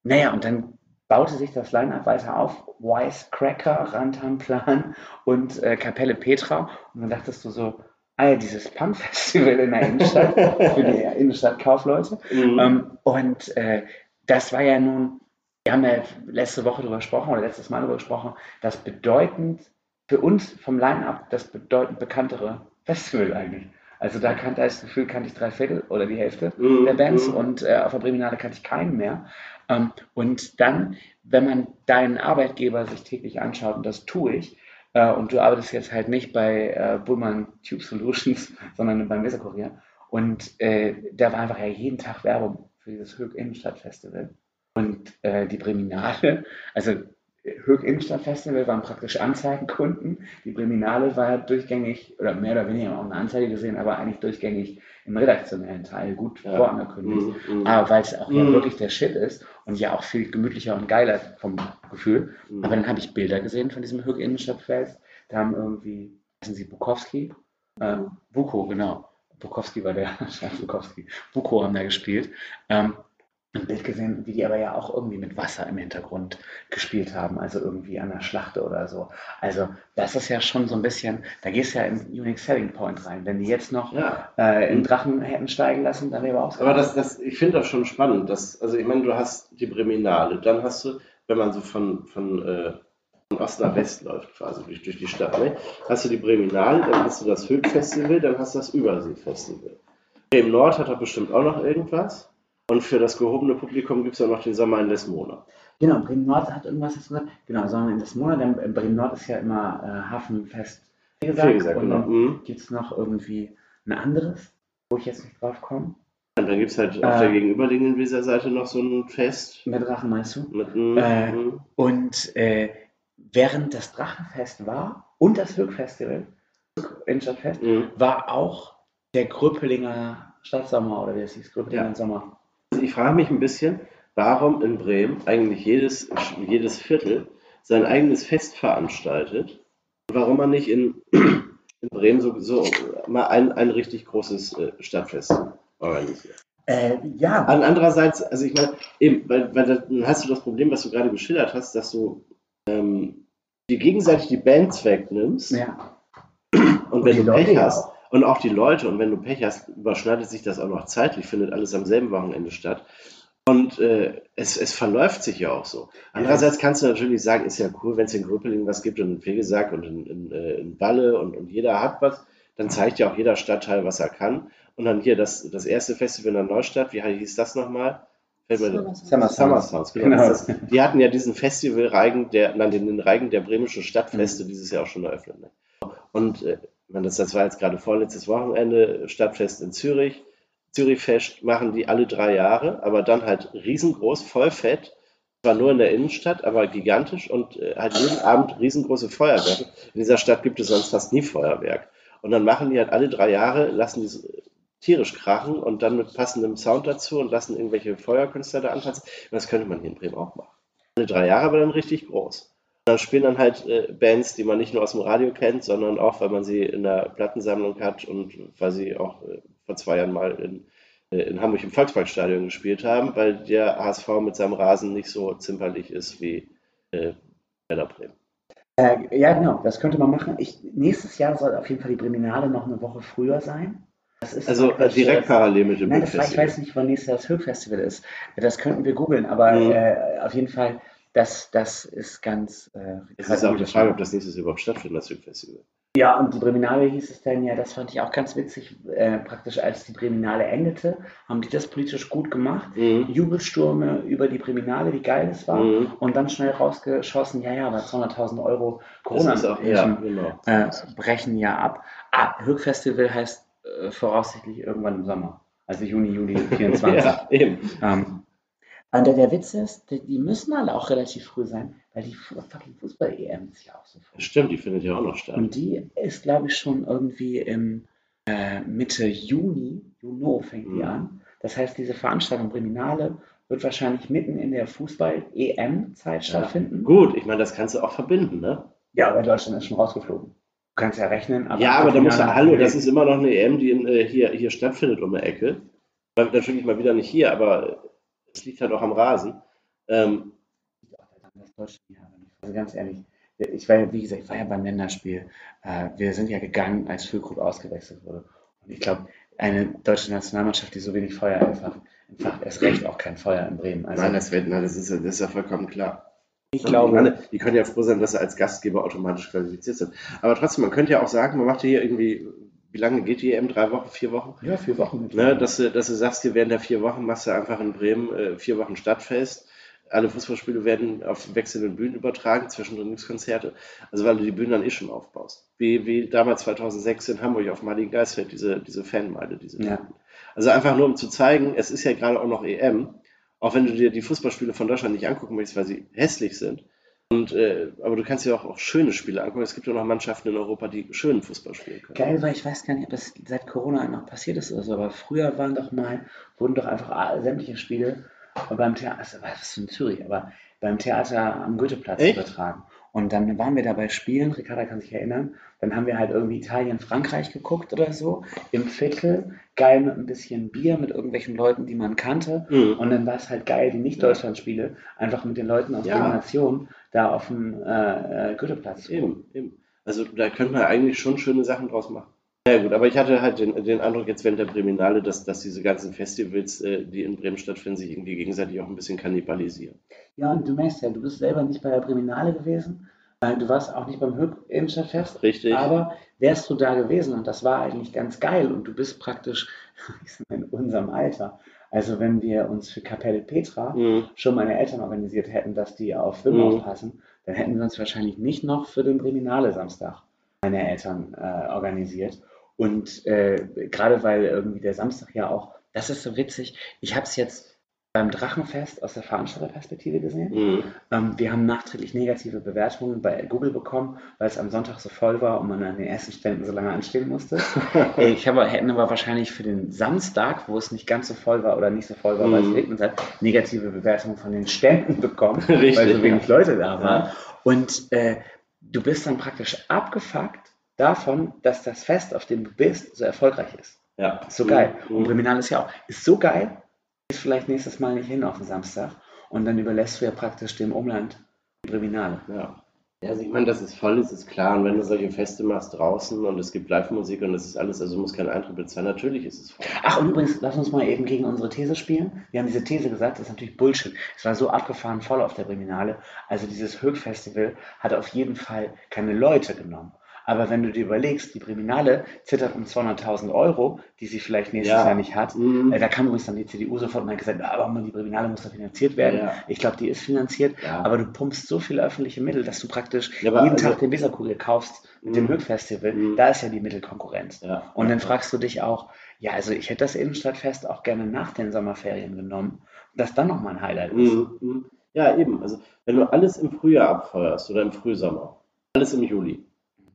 naja, und dann baute sich das Line-Up weiter auf. Wisecracker, Rantanplan und äh, Kapelle Petra. Und dann dachtest du so, ah ja, dieses Punk-Festival in der Innenstadt für die Innenstadt-Kaufleute. Mhm. Ähm, und äh, das war ja nun, wir haben ja letzte Woche darüber gesprochen oder letztes Mal darüber gesprochen, das bedeutend für uns vom Line-Up das bedeutend bekanntere Festival eigentlich. Also da kannte ich das Gefühl, kannte ich drei Viertel oder die Hälfte Mhm. der Bands Mhm. und äh, auf der Breminale kannte ich keinen mehr. Ähm, und dann, wenn man deinen Arbeitgeber sich täglich anschaut, und das tue ich, äh, und du arbeitest jetzt halt nicht bei äh, Bullman Tube Solutions, sondern beim Weserkurier. Und äh, da war einfach ja jeden Tag Werbung für dieses Höck Innenstadtfestival. Und äh, die Breminale, also Höck Innenstadtfestival waren praktisch Anzeigenkunden. Die Breminale war durchgängig, oder mehr oder weniger auch eine Anzeige gesehen, aber eigentlich durchgängig im redaktionellen Teil gut Ja. vorangekündigt. Mhm. Mhm. Aber weil es auch ja Mhm. wirklich der Shit ist und ja auch viel gemütlicher und geiler vom Gefühl. Mhm. Aber dann habe ich Bilder gesehen von diesem Höck Innenstadtfest. Da haben irgendwie, wissen Sie, Bukowski? Äh, Buko, genau. Bukowski war der, Bukowski. Buko haben da gespielt. Ähm, ein Bild gesehen, wie die aber ja auch irgendwie mit Wasser im Hintergrund gespielt haben, also irgendwie an der Schlachte oder so. Also das ist ja schon so ein bisschen, da gehst du ja in Unique Selling Point rein. Wenn die jetzt noch Ja. äh, in Drachen hätten steigen lassen, dann wäre aber auch Aber das, das, ich finde das schon spannend. Dass, also ich meine, du hast die Breminale, dann hast du, wenn man so von, von, äh, von Ost nach West läuft, quasi durch, durch die Stadt, ne? hast du die Breminale, dann hast du das Höck-Festival, dann hast du das Übersee-Festival. Bremen Nord hat doch bestimmt auch noch irgendwas. Und für das gehobene Publikum gibt es ja noch den Sommer in Lesmona. Genau, Bremen Nord hat irgendwas dazu gesagt. Genau, sondern in das Monat, denn Bremen Nord ist ja immer äh, Hafenfest. Wie gesagt, gesagt, und genau. Mhm. gibt es noch irgendwie ein anderes, wo ich jetzt nicht drauf komme. Und dann gibt es halt auf Äh. der gegenüberliegenden Weserseite noch so ein Fest Mit Drachen meinst du? mit. Äh. mhm. Und äh, während das Drachenfest war und das Höchfestival, Innenstadtfest, Mhm. war auch der Gröpelinger Stadtsommer oder wie es hieß, Gröpelinger Ja. Sommer. Also ich frage mich ein bisschen, warum in Bremen eigentlich jedes, jedes Viertel sein eigenes Fest veranstaltet und warum man nicht in, in Bremen so, so mal ein, ein richtig großes äh, Stadtfest organisiert. Äh, ja, An andererseits, also ich meine, eben, weil, weil dann hast du das Problem, was du gerade geschildert hast, dass du ähm, dir gegenseitig die Bands wegnimmst ja. und wenn die du Pech hast. Und auch die Leute, und wenn du Pech hast, überschneidet sich das auch noch zeitlich, findet alles am selben Wochenende statt. Und äh, es, es verläuft sich ja auch so. Andererseits kannst du natürlich sagen, ist ja cool, wenn es in Gröpelingen was gibt und in Fegesack und in, in, äh, in Balle und, und jeder hat was, dann zeigt ja auch jeder Stadtteil, was er kann. Und dann hier das, das erste Festival in der Neustadt, wie hieß das nochmal? Fällt mir- Summer Summer Sounds. Sounds, genau. Genau. Das die hatten ja diesen Festivalreigen, der, nein, den, Reigen der bremischen Stadtfeste dieses Jahr auch schon eröffnet. Ne? Und äh, meine, das, das war jetzt gerade vorletztes Wochenende, Stadtfest in Zürich. Zürichfest machen die alle drei Jahre, aber dann halt riesengroß, voll fett. Zwar nur in der Innenstadt, aber gigantisch und äh, halt jeden Abend riesengroße Feuerwerke. In dieser Stadt gibt es sonst fast nie Feuerwerk. Und dann machen die halt alle drei Jahre, lassen die tierisch krachen und dann mit passendem Sound dazu und lassen irgendwelche Feuerkünstler da antanzen. Das könnte man hier in Bremen auch machen. Alle drei Jahre, aber dann richtig groß. Dann spielen dann halt äh, Bands, die man nicht nur aus dem Radio kennt, sondern auch, weil man sie in der Plattensammlung hat und weil sie auch äh, vor zwei Jahren mal in, äh, in Hamburg im Volksparkstadion gespielt haben, weil der HSV mit seinem Rasen nicht so zimperlich ist wie äh, Werder Bremen. Äh, ja, genau, das könnte man machen. Ich, nächstes Jahr soll auf jeden Fall die Breminale noch eine Woche früher sein. Das ist Also äh, direkt parallel mit dem Nein, das war, ich Festival. weiß nicht, wann nächstes Jahr das Höchfestival ist. Das könnten wir googeln, aber Mhm. äh, auf jeden Fall, das, das ist ganz. Äh, Es ist auch die Frage, ob das nächstes überhaupt stattfindet, das Südfestival. Ja, und die Breminale hieß es dann ja, das fand ich auch ganz witzig. Äh, praktisch als die Breminale endete, haben die das politisch gut gemacht. Mhm. Jubelstürme über die Breminale, wie geil es war. Mhm. Und dann schnell rausgeschossen, ja, ja, aber 200.000 Euro Das ist auch, ja, genau. äh, brechen ja ab. Ah, Höchfestival heißt äh, voraussichtlich irgendwann im Sommer. Also Juni, Juli 24. Ja, eben. Ähm, und der, Witz ist, die, die müssen alle auch relativ früh sein, weil die fu- fucking Fußball-EM ist ja auch so früh. Stimmt, die findet ja auch noch statt. Und die ist, glaube ich, schon irgendwie im äh, Mitte Juni, Juni fängt die Mhm. an. Das heißt, diese Veranstaltung Breminale wird wahrscheinlich mitten in der Fußball-EM-Zeit stattfinden. Gut, ich meine, das kannst du auch verbinden, ne? Ja, aber Deutschland ist schon rausgeflogen. Du kannst ja rechnen. Aber ja, aber da muss ja, hallo, das ist immer noch eine EM, die in, äh, hier, hier stattfindet um die Ecke. Natürlich mal wieder nicht hier, aber es liegt halt auch am Rasen. Ähm. Also ganz ehrlich, ich war ja, wie gesagt, ich war ja beim Länderspiel. Äh, wir sind ja gegangen, als Füllkrug ausgewechselt wurde. Und ich glaube, eine deutsche Nationalmannschaft, die so wenig Feuer einfach, einfach erst recht auch kein Feuer in Bremen. Also nein, das, wird, nein das, ist, ja- das ist ja vollkommen klar. ich Ich glaube, meine, die können ja froh sein, dass sie als Gastgeber automatisch qualifiziert sind. Aber trotzdem, man könnte ja auch sagen, man macht hier irgendwie, wie lange geht die EM? Drei Wochen, vier Wochen? ja, vier Wochen. Ne, dass, du, dass du sagst, dir während der vier Wochen machst du einfach in Bremen äh, vier Wochen Stadtfest. Alle Fußballspiele werden auf wechselnden Bühnen übertragen, zwischendrin Konzerte. Also weil du die Bühnen dann eh schon aufbaust. Wie, wie damals 2006 in Hamburg auf Maligen Geisfeld, diese, diese Fanmeile, diese Ja. Bühnen. Also einfach nur um zu zeigen, es ist ja gerade auch noch EM, auch wenn du dir die Fußballspiele von Deutschland nicht angucken möchtest, weil sie hässlich sind. Und, äh, aber du kannst dir auch, auch schöne Spiele angucken. Es gibt ja noch Mannschaften in Europa, die schönen Fußball spielen können. Geil, weil ich weiß gar nicht, ob das seit Corona noch passiert ist oder so, aber früher waren doch mal, wurden doch einfach sämtliche Spiele beim Theater, also, was ist in Zürich, aber beim Theater am Goetheplatz Echt? übertragen. Und dann waren wir da bei Spielen, Ricarda kann sich erinnern, dann haben wir halt irgendwie Italien, Frankreich geguckt oder so, im Viertel, geil mit ein bisschen Bier, mit irgendwelchen Leuten, die man kannte. Mhm. Und dann war es halt geil, die Nicht-Deutschland-Spiele, einfach mit den Leuten aus Ja. der Nation da auf dem äh, äh, Goetheplatz. Eben, eben. Also da könnte man eigentlich schon schöne Sachen draus machen. Ja gut, aber ich hatte halt den, den Eindruck jetzt während der Breminale, dass, dass diese ganzen Festivals, äh, die in Bremen stattfinden, sich irgendwie gegenseitig auch ein bisschen kannibalisieren. Ja, und du merkst ja, du bist selber nicht bei der Priminale gewesen. äh, Du warst auch nicht beim Höck-Innenstadtfest. Richtig? Aber wärst du da gewesen und das war eigentlich ganz geil und du bist praktisch in unserem Alter Also wenn wir uns für Kapelle Petra Mhm. schon meine Eltern organisiert hätten, dass die auf Wim Mhm. aufpassen, dann hätten wir uns wahrscheinlich nicht noch für den Breminale Samstag meine Eltern äh, organisiert. Und äh, gerade weil irgendwie der Samstag ja auch, das ist so witzig, ich habe es jetzt beim Drachenfest aus der Veranstalterperspektive gesehen. Mhm. Ähm, wir haben nachträglich negative Bewertungen bei Google bekommen, weil es am Sonntag so voll war und man an den ersten Ständen so lange anstehen musste. Äh, ich habe, hätten aber wahrscheinlich für den Samstag, wo es nicht ganz so voll war oder nicht so voll war, weil es Mhm. geregnet hat, negative Bewertungen von den Ständen bekommen, Richtig, weil so wenig ja. Leute da waren. Ja. Und äh, du bist dann praktisch abgefuckt davon, dass das Fest, auf dem du bist, so erfolgreich ist. Ja. Ist so geil. Mhm. Und Breminal ist ja auch, ist so geil, ist vielleicht nächstes Mal nicht hin auf den Samstag und dann überlässt du ja praktisch dem Umland die Breminale. Ja. Ja, also ich meine, dass es voll ist, ist klar. Und wenn du solche Feste machst draußen und es gibt Live-Musik und das ist alles, also du musst keinen Eintritt bezahlen, natürlich ist es voll. Ach, und übrigens, lass uns mal eben gegen unsere These spielen. Wir haben diese These gesagt, das ist natürlich Bullshit. Es war so abgefahren voll auf der Breminale. Also dieses Höchfestival hat auf jeden Fall keine Leute genommen. Aber wenn du dir überlegst, die Breminale zittert um 200.000 Euro, die sie vielleicht nächstes Ja. Jahr nicht hat. Mhm. Äh, Da kam übrigens dann die CDU sofort und hat gesagt, "Ah, aber man, die Breminale muss doch finanziert werden. Ja. Ich glaube, die ist finanziert. Ja. Aber du pumpst so viele öffentliche Mittel, dass du praktisch jeden also- Tag den Weserkurier kaufst mit dem Mhm. Höchfestival. Mhm. Da ist ja die Mittelkonkurrenz. Und dann fragst du dich auch, ja, also ich hätte das Innenstadtfest auch gerne nach den Sommerferien genommen, dass dann nochmal ein Highlight ist. Mhm. Ja, eben. Also, wenn du alles im Frühjahr abfeuerst oder im Frühsommer, alles im Juli,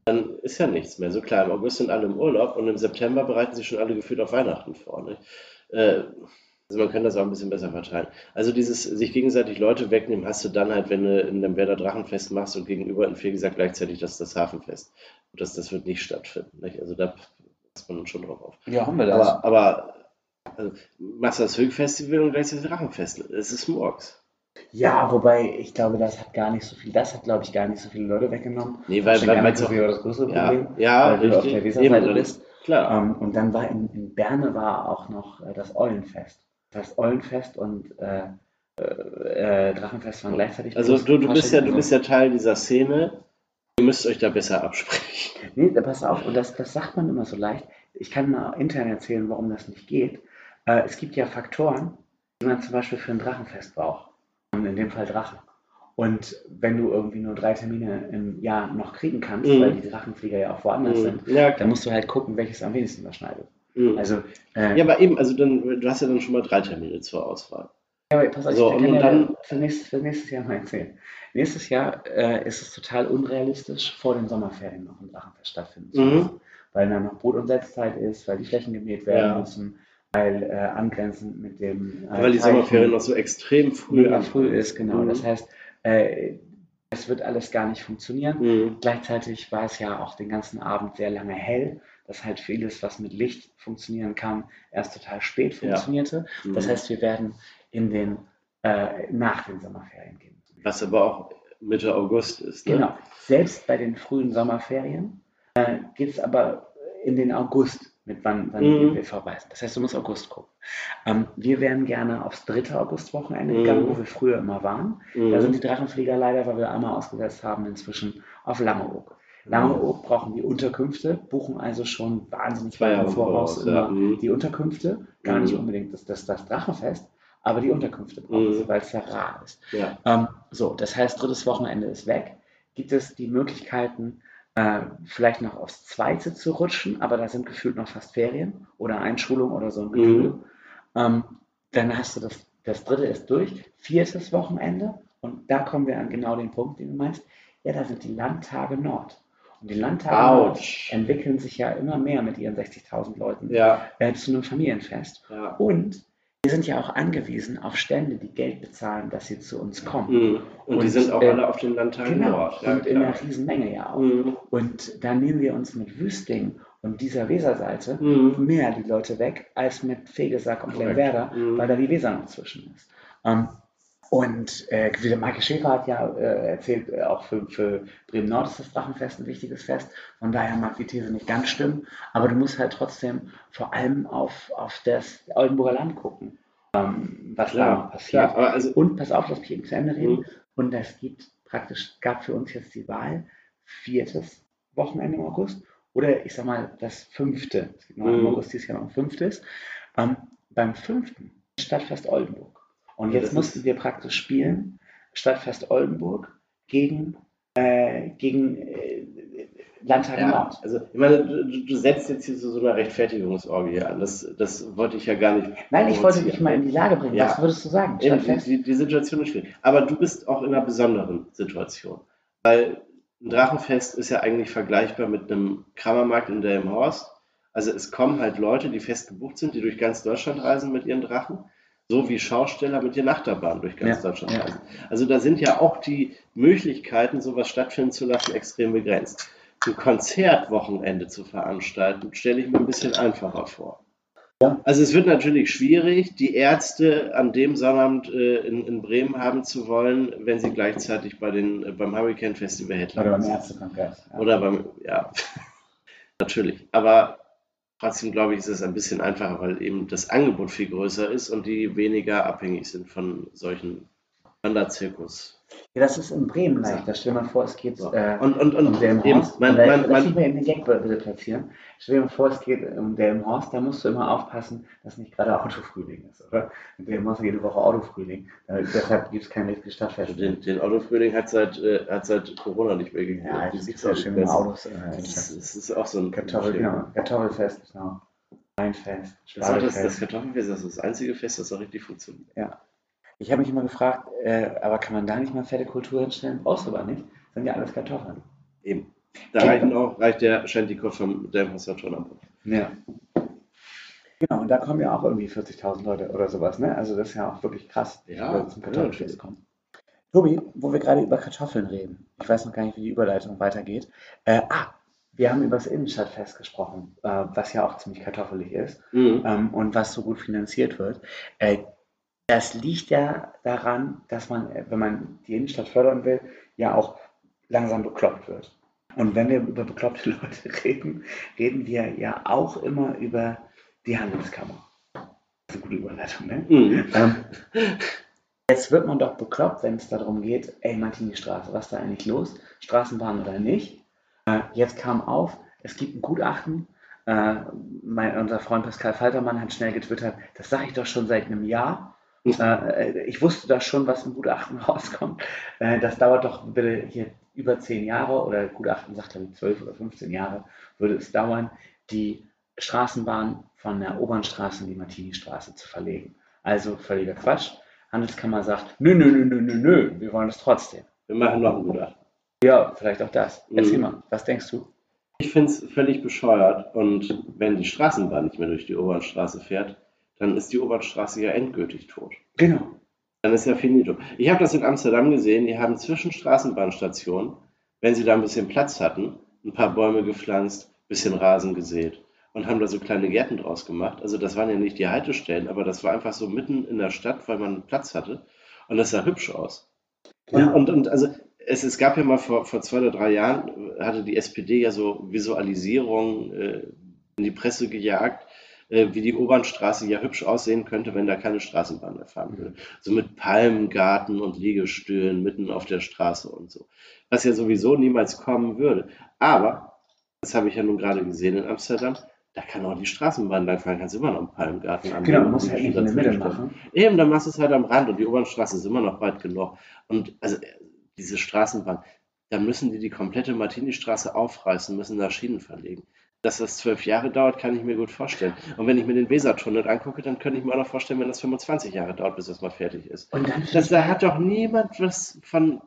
dann ist ja nichts mehr. So klar, im August sind alle im Urlaub und im September bereiten sich schon alle gefühlt auf Weihnachten vor. Ne? Äh, also man kann das auch ein bisschen besser verteilen. Also dieses sich gegenseitig Leute wegnehmen, hast du dann halt, wenn du in dem Werder Drachenfest machst und gegenüber in gesagt gleichzeitig das, das Hafenfest. Und das, das wird nicht stattfinden. Nicht? Also da passt man schon drauf auf. Ja, haben wir Aber, aber also, machst das Höchfestival und gleichzeitig das Drachenfest. Es ist Murks. Ja, wobei ich glaube, das hat gar nicht so viel, das hat glaube ich gar nicht so viele Leute weggenommen. Nee, weil, weil, weil das wäre das größere Problem, ja, weil du auf der Weserseite bist. Klar. Ähm, und dann war in, in Berne war auch noch äh, das Eulenfest. Das Eulenfest und äh, äh, äh, Drachenfest waren gleichzeitig. Also du, du bist ja, du bist ja Teil dieser Szene. Ihr müsst euch da besser absprechen. Nee, da pass auf, und das, das sagt man immer so leicht. Ich kann mal intern erzählen, warum das nicht geht. Äh, es gibt ja Faktoren, die man zum Beispiel für ein Drachenfest braucht. In dem Fall Drachen. Und wenn du irgendwie nur drei Termine im Jahr noch kriegen kannst, Mhm. weil die Drachenflieger ja auch woanders sind, Ja, dann musst du halt gucken, welches am wenigsten überschneidet. mhm. Also, äh, ja, aber eben, also dann, du hast ja dann schon mal drei Termine zur Auswahl. Ja, aber pass auf, So, ich und ja dann- für, nächstes, für nächstes Jahr mal erzählen. Nächstes Jahr äh, ist es total unrealistisch, vor den Sommerferien noch ein Drachenfest stattfinden zu Mhm. lassen. Weil dann noch und Setzzeit ist, weil die Flächen gemäht werden Ja. müssen, weil äh, angrenzend mit dem. Äh, Weil die Sommerferien noch so extrem früh anfangen. früh ist, genau. Mhm. Das heißt, äh, es wird alles gar nicht funktionieren. Mhm. Gleichzeitig war es ja auch den ganzen Abend sehr lange hell, dass halt vieles, was mit Licht funktionieren kann, erst total spät Ja. funktionierte. Das Mhm. heißt, wir werden in den, äh, nach den Sommerferien gehen. Was aber auch Mitte August ist. Ne? Genau. Selbst bei den frühen Sommerferien äh, geht es aber in den August, mit wann, wann Mhm. wir verweisen. Das heißt, du musst August gucken. Ähm, wir wären gerne aufs dritte Augustwochenende Mhm. gegangen, wo wir früher immer waren. Mhm. Da sind die Drachenflieger leider, weil wir einmal ausgesetzt haben, inzwischen auf Langeoog. Langeoog brauchen die Unterkünfte, buchen also schon wahnsinnig weit im Voraus immer ja. Mhm. die Unterkünfte. Gar nicht Mhm. unbedingt das, das, das Drachenfest, aber die Unterkünfte brauchen Mhm. sie, weil es ja rar ist. Ja. Ähm, so, das heißt, drittes Wochenende ist weg. Gibt es die Möglichkeiten, äh, vielleicht noch aufs zweite zu rutschen, aber da sind gefühlt noch fast Ferien oder Einschulung oder so ein Gefühl. Mhm. Ähm, dann hast du das, das dritte ist durch, viertes Wochenende und da kommen wir an genau den Punkt, den du meinst. Ja, da sind die Landtage Nord. Und die Landtage Nord entwickeln sich ja immer mehr mit ihren 60.000 Leuten Ja. äh, zu einem Familienfest. ja. Und wir sind ja auch angewiesen auf Stände, die Geld bezahlen, dass sie zu uns kommen. Mhm. Und, die Und, sind auch äh, alle auf den Landtagen Genau, Nord. Ja, und in klar. einer riesen Menge ja auch. Mhm. Und da nehmen wir uns mit Wüsting und dieser Weserseite Mhm. mehr die Leute weg als mit Fegesack und. Lemwerder, Mhm. weil da die Weser noch zwischen ist. Ähm, und äh, wie der Maike Schäfer hat ja äh, erzählt, äh, auch für, für Bremen Nord ist das Drachenfest ein wichtiges Fest. Von daher mag die These nicht ganz stimmen. Aber du musst halt trotzdem vor allem auf, auf das Oldenburger Land gucken, ähm, was da Klar, passiert. klar. Also, Und pass auf, lass mich eben zu Ende reden. Mhm. Und es gibt praktisch, gab für uns jetzt die Wahl, viertes Wochenende im August oder ich sag mal das fünfte. Es gibt noch Mhm. im August dieses Jahr noch ein fünftes. Ähm, beim fünften Stadtfest Oldenburg. Und jetzt mussten wir praktisch spielen, Stadtfest Oldenburg gegen, äh, gegen äh, Landtag Ja, Nord. also ich meine, du, du setzt jetzt hier so, so eine Rechtfertigungsorgie an. Das, das wollte ich ja gar nicht. Nein, ich wollte dich mal in die Lage bringen. Ja. Was würdest du sagen? Stadtfest? die, die Situation ist schwierig. Aber du bist auch in einer besonderen Situation. Weil ein Drachenfest ist ja eigentlich vergleichbar mit einem Kramermarkt in Delmenhorst. Also es kommen halt Leute, die fest gebucht sind, die durch ganz Deutschland reisen mit ihren Drachen. So wie Schausteller mit ihren Achterbahnen durch ganz Ja, Deutschland ja. reisen. Also da sind ja auch die Möglichkeiten, sowas stattfinden zu lassen, extrem begrenzt. Ein Konzertwochenende zu veranstalten, stelle ich mir ein bisschen einfacher vor. Ja. Also es wird natürlich schwierig, die Ärzte an dem Sonnabend äh, in, in Bremen haben zu wollen, wenn sie gleichzeitig bei den, äh, beim Hurricane Festival Oder Headliner beim. Ärztekongress. Oder beim, ja, natürlich. Aber trotzdem glaube ich, ist es ein bisschen einfacher, weil eben das Angebot viel größer ist und die weniger abhängig sind von solchen Wanderzirkus. Ja, das ist in Bremen leichter. Stell dir mal vor, es geht So. äh, Und, und, und um Delmenhorst. man, da- man, Lass mich mal in den Gag bitte platzieren. Stell dir mal vor, es geht um Delmenhorst. Da musst du immer aufpassen, dass nicht gerade Autofrühling ist, oder? In Delmenhorst jede Woche Autofrühling. Deshalb gibt es kein richtiges Stadtfest. Also den, den Autofrühling hat seit, äh, hat seit Corona nicht mehr gegeben. ja, Die es gibt gibt's ja auch schön nicht mit mehr. Autos. Äh, Das, das ist auch so ein Kartoffel, genau. Kartoffelfest noch. Weinfest, Das, das, das. Kartoffelfest das ist das einzige Fest, das auch richtig funktioniert. Ich habe mich immer gefragt, äh, aber kann man da nicht mal fette Kultur hinstellen? Brauchst du aber nicht. Sind ja alles Kartoffeln. Eben. Da Okay. reichen auch, reicht der Shantikopf vom Delmhorster Turnabout. Ja. Genau, und da kommen ja auch irgendwie 40.000 Leute oder sowas, ne? Also das ist ja auch wirklich krass, Ja, die zum ja, Kartoffelfest natürlich. kommen. Tobi, wo wir gerade über Kartoffeln reden, ich weiß noch gar nicht, wie die Überleitung weitergeht. Äh, ah, wir haben über das Innenstadtfest gesprochen, äh, was ja auch ziemlich kartoffelig ist Mhm. ähm, und was so gut finanziert wird. Äh, das liegt ja daran, dass man, äh, wenn man die Innenstadt fördern will, ja auch langsam bekloppt wird. Und wenn wir über bekloppte Leute reden, reden wir ja auch immer über die Handelskammer. Das ist eine gute Überleitung, ne? Mhm. Ähm, jetzt wird man doch bekloppt, wenn es darum geht, ey, Martini-Straße, was ist da eigentlich los? Straßenbahn oder nicht? Äh, jetzt kam auf, es gibt ein Gutachten. Äh, mein, unser Freund Pascal Faltermann hat schnell getwittert, das sage ich doch schon seit einem Jahr. Äh, ich wusste da schon, was im Gutachten rauskommt. Äh, das dauert doch bitte hier über zehn Jahre oder Gutachten sagt glaube ich zwölf oder 15 Jahre würde es dauern, die Straßenbahn von der Obernstraße in die Martini-Straße zu verlegen. Also völliger Quatsch. Handelskammer sagt, nö, nö, nö, nö, nö, nö, wir wollen es trotzdem. Wir machen noch ein Gutachten. Ja, vielleicht auch das. Erzähl Mhm. mal, was denkst du? Ich finde es völlig bescheuert und wenn die Straßenbahn nicht mehr durch die Obernstraße fährt, dann ist die Obernstraße ja endgültig tot. Genau. Dann ist ja finito. Ich habe das in Amsterdam gesehen, die haben zwischen Straßenbahnstationen, wenn sie da ein bisschen Platz hatten, ein paar Bäume gepflanzt, ein bisschen Rasen gesät und haben da so kleine Gärten draus gemacht. Also das waren ja nicht die Haltestellen, aber das war einfach so mitten in der Stadt, weil man Platz hatte und das sah hübsch aus. Und, Genau. und, und also es, es gab ja mal vor, vor zwei oder drei Jahren, hatte die SPD ja so Visualisierungen äh, in die Presse gejagt, äh, wie die Obernstraße ja hübsch aussehen könnte, wenn da keine Straßenbahn mehr fahren würde. So mit Palmengarten und Liegestühlen mitten auf der Straße und so. Was ja sowieso niemals kommen würde. Aber, das habe ich ja nun gerade gesehen in Amsterdam, da kann auch die Straßenbahn langfahren, kannst immer noch einen Palmengarten anlegen. Genau, man muss halt nicht in der Mitte machen. Eben, dann machst du es halt am Rand und die Obernstraße ist immer noch breit genug. Und also diese Straßenbahn, da müssen die die komplette Martini-Straße aufreißen, müssen da Schienen verlegen. Dass das zwölf Jahre dauert, kann ich mir gut vorstellen. Und wenn ich mir den Wesertunnel angucke, dann könnte ich mir auch noch vorstellen, wenn das 25 Jahre dauert, bis das mal fertig ist. Und dann Das, da hat doch niemand was von,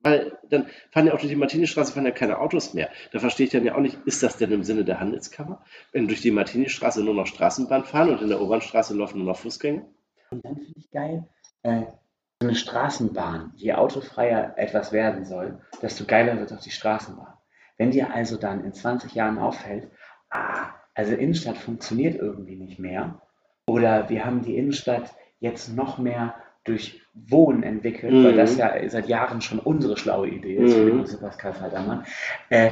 weil dann fahren ja auch durch die Martini-Straße fahren ja keine Autos mehr. Da verstehe ich dann ja auch nicht, ist das denn im Sinne der Handelskammer, wenn durch die Martini-Straße nur noch Straßenbahn fahren und in der Obernstraße laufen nur noch Fußgänger? Und dann finde ich geil, äh, so eine Straßenbahn, je autofreier etwas werden soll, desto geiler wird auch die Straßenbahn. Wenn dir also dann in 20 Jahren auffällt, ah, also Innenstadt funktioniert irgendwie nicht mehr, oder wir haben die Innenstadt jetzt noch mehr durch Wohnen entwickelt, Mhm. weil das ja seit Jahren schon unsere schlaue Idee ist, Mhm. für Pascal Faltermann, äh,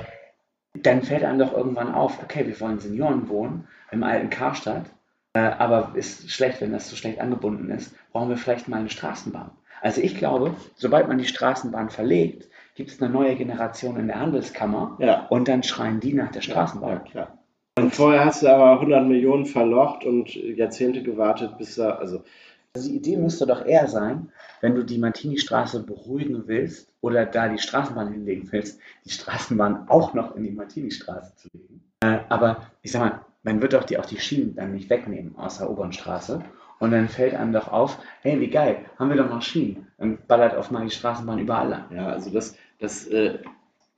dann fällt einem doch irgendwann auf, okay, wir wollen Senioren wohnen im alten Karstadt, äh, aber ist schlecht, wenn das so schlecht angebunden ist, brauchen wir vielleicht mal eine Straßenbahn. Also ich glaube, sobald man die Straßenbahn verlegt, gibt es eine neue Generation in der Handelskammer Ja. und dann schreien die nach der Ja, Straßenbahn. klar. Und vorher hast du aber 100 Millionen verlocht und Jahrzehnte gewartet, bis da, also Also die Idee müsste doch eher sein, wenn du die Martini-Straße beruhigen willst oder da die Straßenbahn hinlegen willst, die Straßenbahn auch noch in die Martini-Straße zu legen. Äh, aber ich sag mal, man wird doch die, auch die Schienen dann nicht wegnehmen aus der U-Bahn-Straße. Und dann fällt einem doch auf, hey, wie geil, haben wir doch noch Schienen. Dann ballert auf mal die Straßenbahn überall lang. Ja, also das, das, äh,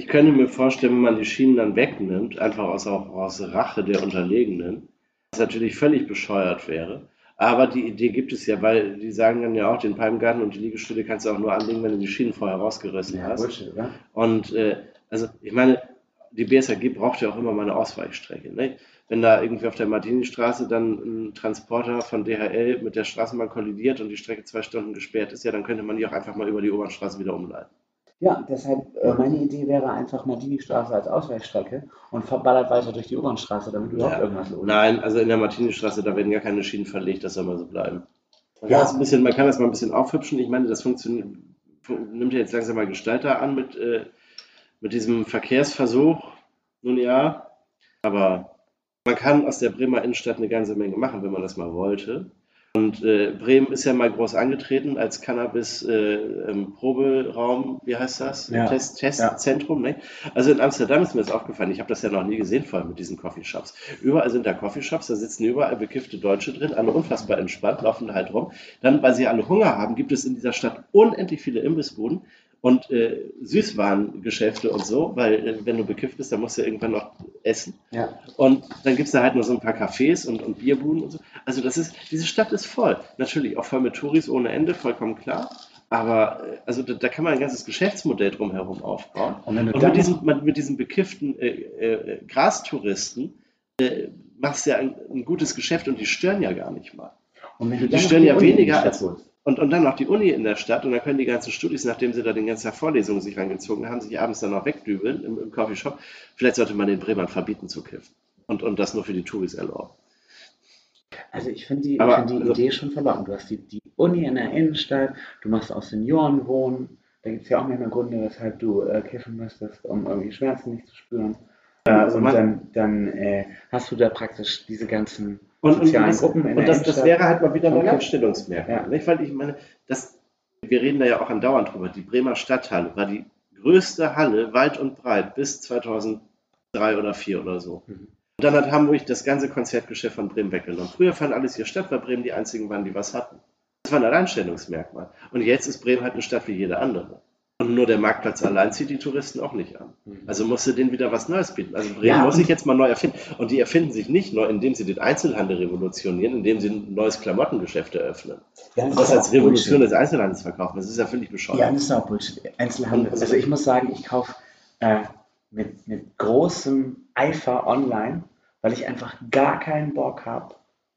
ich könnte mir vorstellen, wenn man die Schienen dann wegnimmt, einfach aus, auch aus Rache der Unterlegenen, was natürlich völlig bescheuert wäre. Aber die Idee gibt es ja, weil die sagen dann ja auch, den Palmgarten und die Liegestühle kannst du auch nur anlegen, wenn du die Schienen vorher rausgerissen hast. Bullshit, oder? Und äh, also ich meine, die BSAG braucht ja auch immer mal eine Ausweichstrecke. Ne? Wenn da irgendwie auf der Martini-Straße dann ein Transporter von DHL mit der Straßenbahn kollidiert und die Strecke zwei Stunden gesperrt ist, ja, dann könnte man die auch einfach mal über die U-Bahn-Straße wieder umleiten. Ja, deshalb, äh, meine Idee wäre einfach Martini-Straße als Ausweichstrecke und verballert weiter durch die U-Bahn-Straße, damit überhaupt Ja. irgendwas los Nein, also in der Martini-Straße, da werden ja keine Schienen verlegt, das soll mal so bleiben. Man, Ja. kann das ein bisschen, man kann das mal ein bisschen aufhübschen. Ich meine, das funktioniert, fun- nimmt ja jetzt langsam mal Gestalter an mit, äh, mit diesem Verkehrsversuch. Nun ja, aber man kann aus der Bremer Innenstadt eine ganze Menge machen, wenn man das mal wollte. Und äh, Bremen ist ja mal groß angetreten als Cannabis-Proberaum, wie heißt das? Ja. Test, Testzentrum. Ne? Also in Amsterdam ist mir das aufgefallen. Ich habe das ja noch nie gesehen vorher mit diesen Coffeeshops. Überall sind da Coffeeshops, da sitzen überall bekiffte Deutsche drin, alle unfassbar entspannt, laufen da halt rum. Dann, weil sie alle Hunger haben, gibt es in dieser Stadt unendlich viele Imbissbuden und äh, Süßwarengeschäfte und so, weil äh, wenn du bekifft bist, dann musst du irgendwann noch essen. Ja. Und dann gibt es da halt noch so ein paar Cafés und, und Bierbuden und so. Also das ist, diese Stadt ist voll. Natürlich auch voll mit Touris ohne Ende, vollkommen klar. Aber äh, also da, da kann man ein ganzes Geschäftsmodell drumherum aufbauen. Und Und mit diesen, mit diesen bekifften äh, äh, Grastouristen äh, machst du ja ein, ein gutes Geschäft und die stören ja gar nicht mal. und wenn du die stören ja weniger als- holst. Und, und dann noch die Uni in der Stadt und dann können die ganzen Studis, nachdem sie da den ganzen Tag Vorlesungen sich reingezogen haben, sich abends dann noch wegdübeln im, im Coffeeshop. Vielleicht sollte man den Bremern verbieten zu kiffen. Und, und das nur für die Touris erlauben. Also ich finde die, ich find die also- Idee schon verlockend. Du hast die, die Uni in der Innenstadt, du machst auch Seniorenwohnen. Da gibt es ja auch mehrere Gründe, weshalb du äh, kiffen müsstest, um irgendwie Schmerzen nicht zu spüren. Äh, Also und man- dann, dann äh, hast du da praktisch diese ganzen Und, und, das, Gruppen und das, das wäre halt mal wieder ein. Alleinstellungsmerkmal. Ja. Weil ich meine, das, wir reden da ja auch andauernd drüber. Die Bremer Stadthalle war die größte Halle weit und breit bis 2003 oder 2004 oder so. Mhm. Und dann hat Hamburg das ganze Konzertgeschäft von Bremen weggenommen. Früher fand alles hier statt, weil Bremen die einzigen waren, die was hatten. Das war ein Alleinstellungsmerkmal. Und jetzt ist Bremen halt eine Stadt wie jede andere. Und nur der Marktplatz allein zieht die Touristen auch nicht an. Mhm. Also musst du denen wieder was Neues bieten. Also Bremen Ja, muss sich jetzt mal neu erfinden. Und die erfinden sich nicht neu, indem sie den Einzelhandel revolutionieren, indem sie ein neues Klamottengeschäft eröffnen. Ja, Und das das ist als Revolution Bullshit. des Einzelhandels verkaufen. Das ist ja völlig bescheuert. Ja, das ist auch Bullshit. Einzelhandel. Und- Also ich muss sagen, ich kaufe äh, mit, mit großem Eifer online, weil ich einfach gar keinen Bock habe,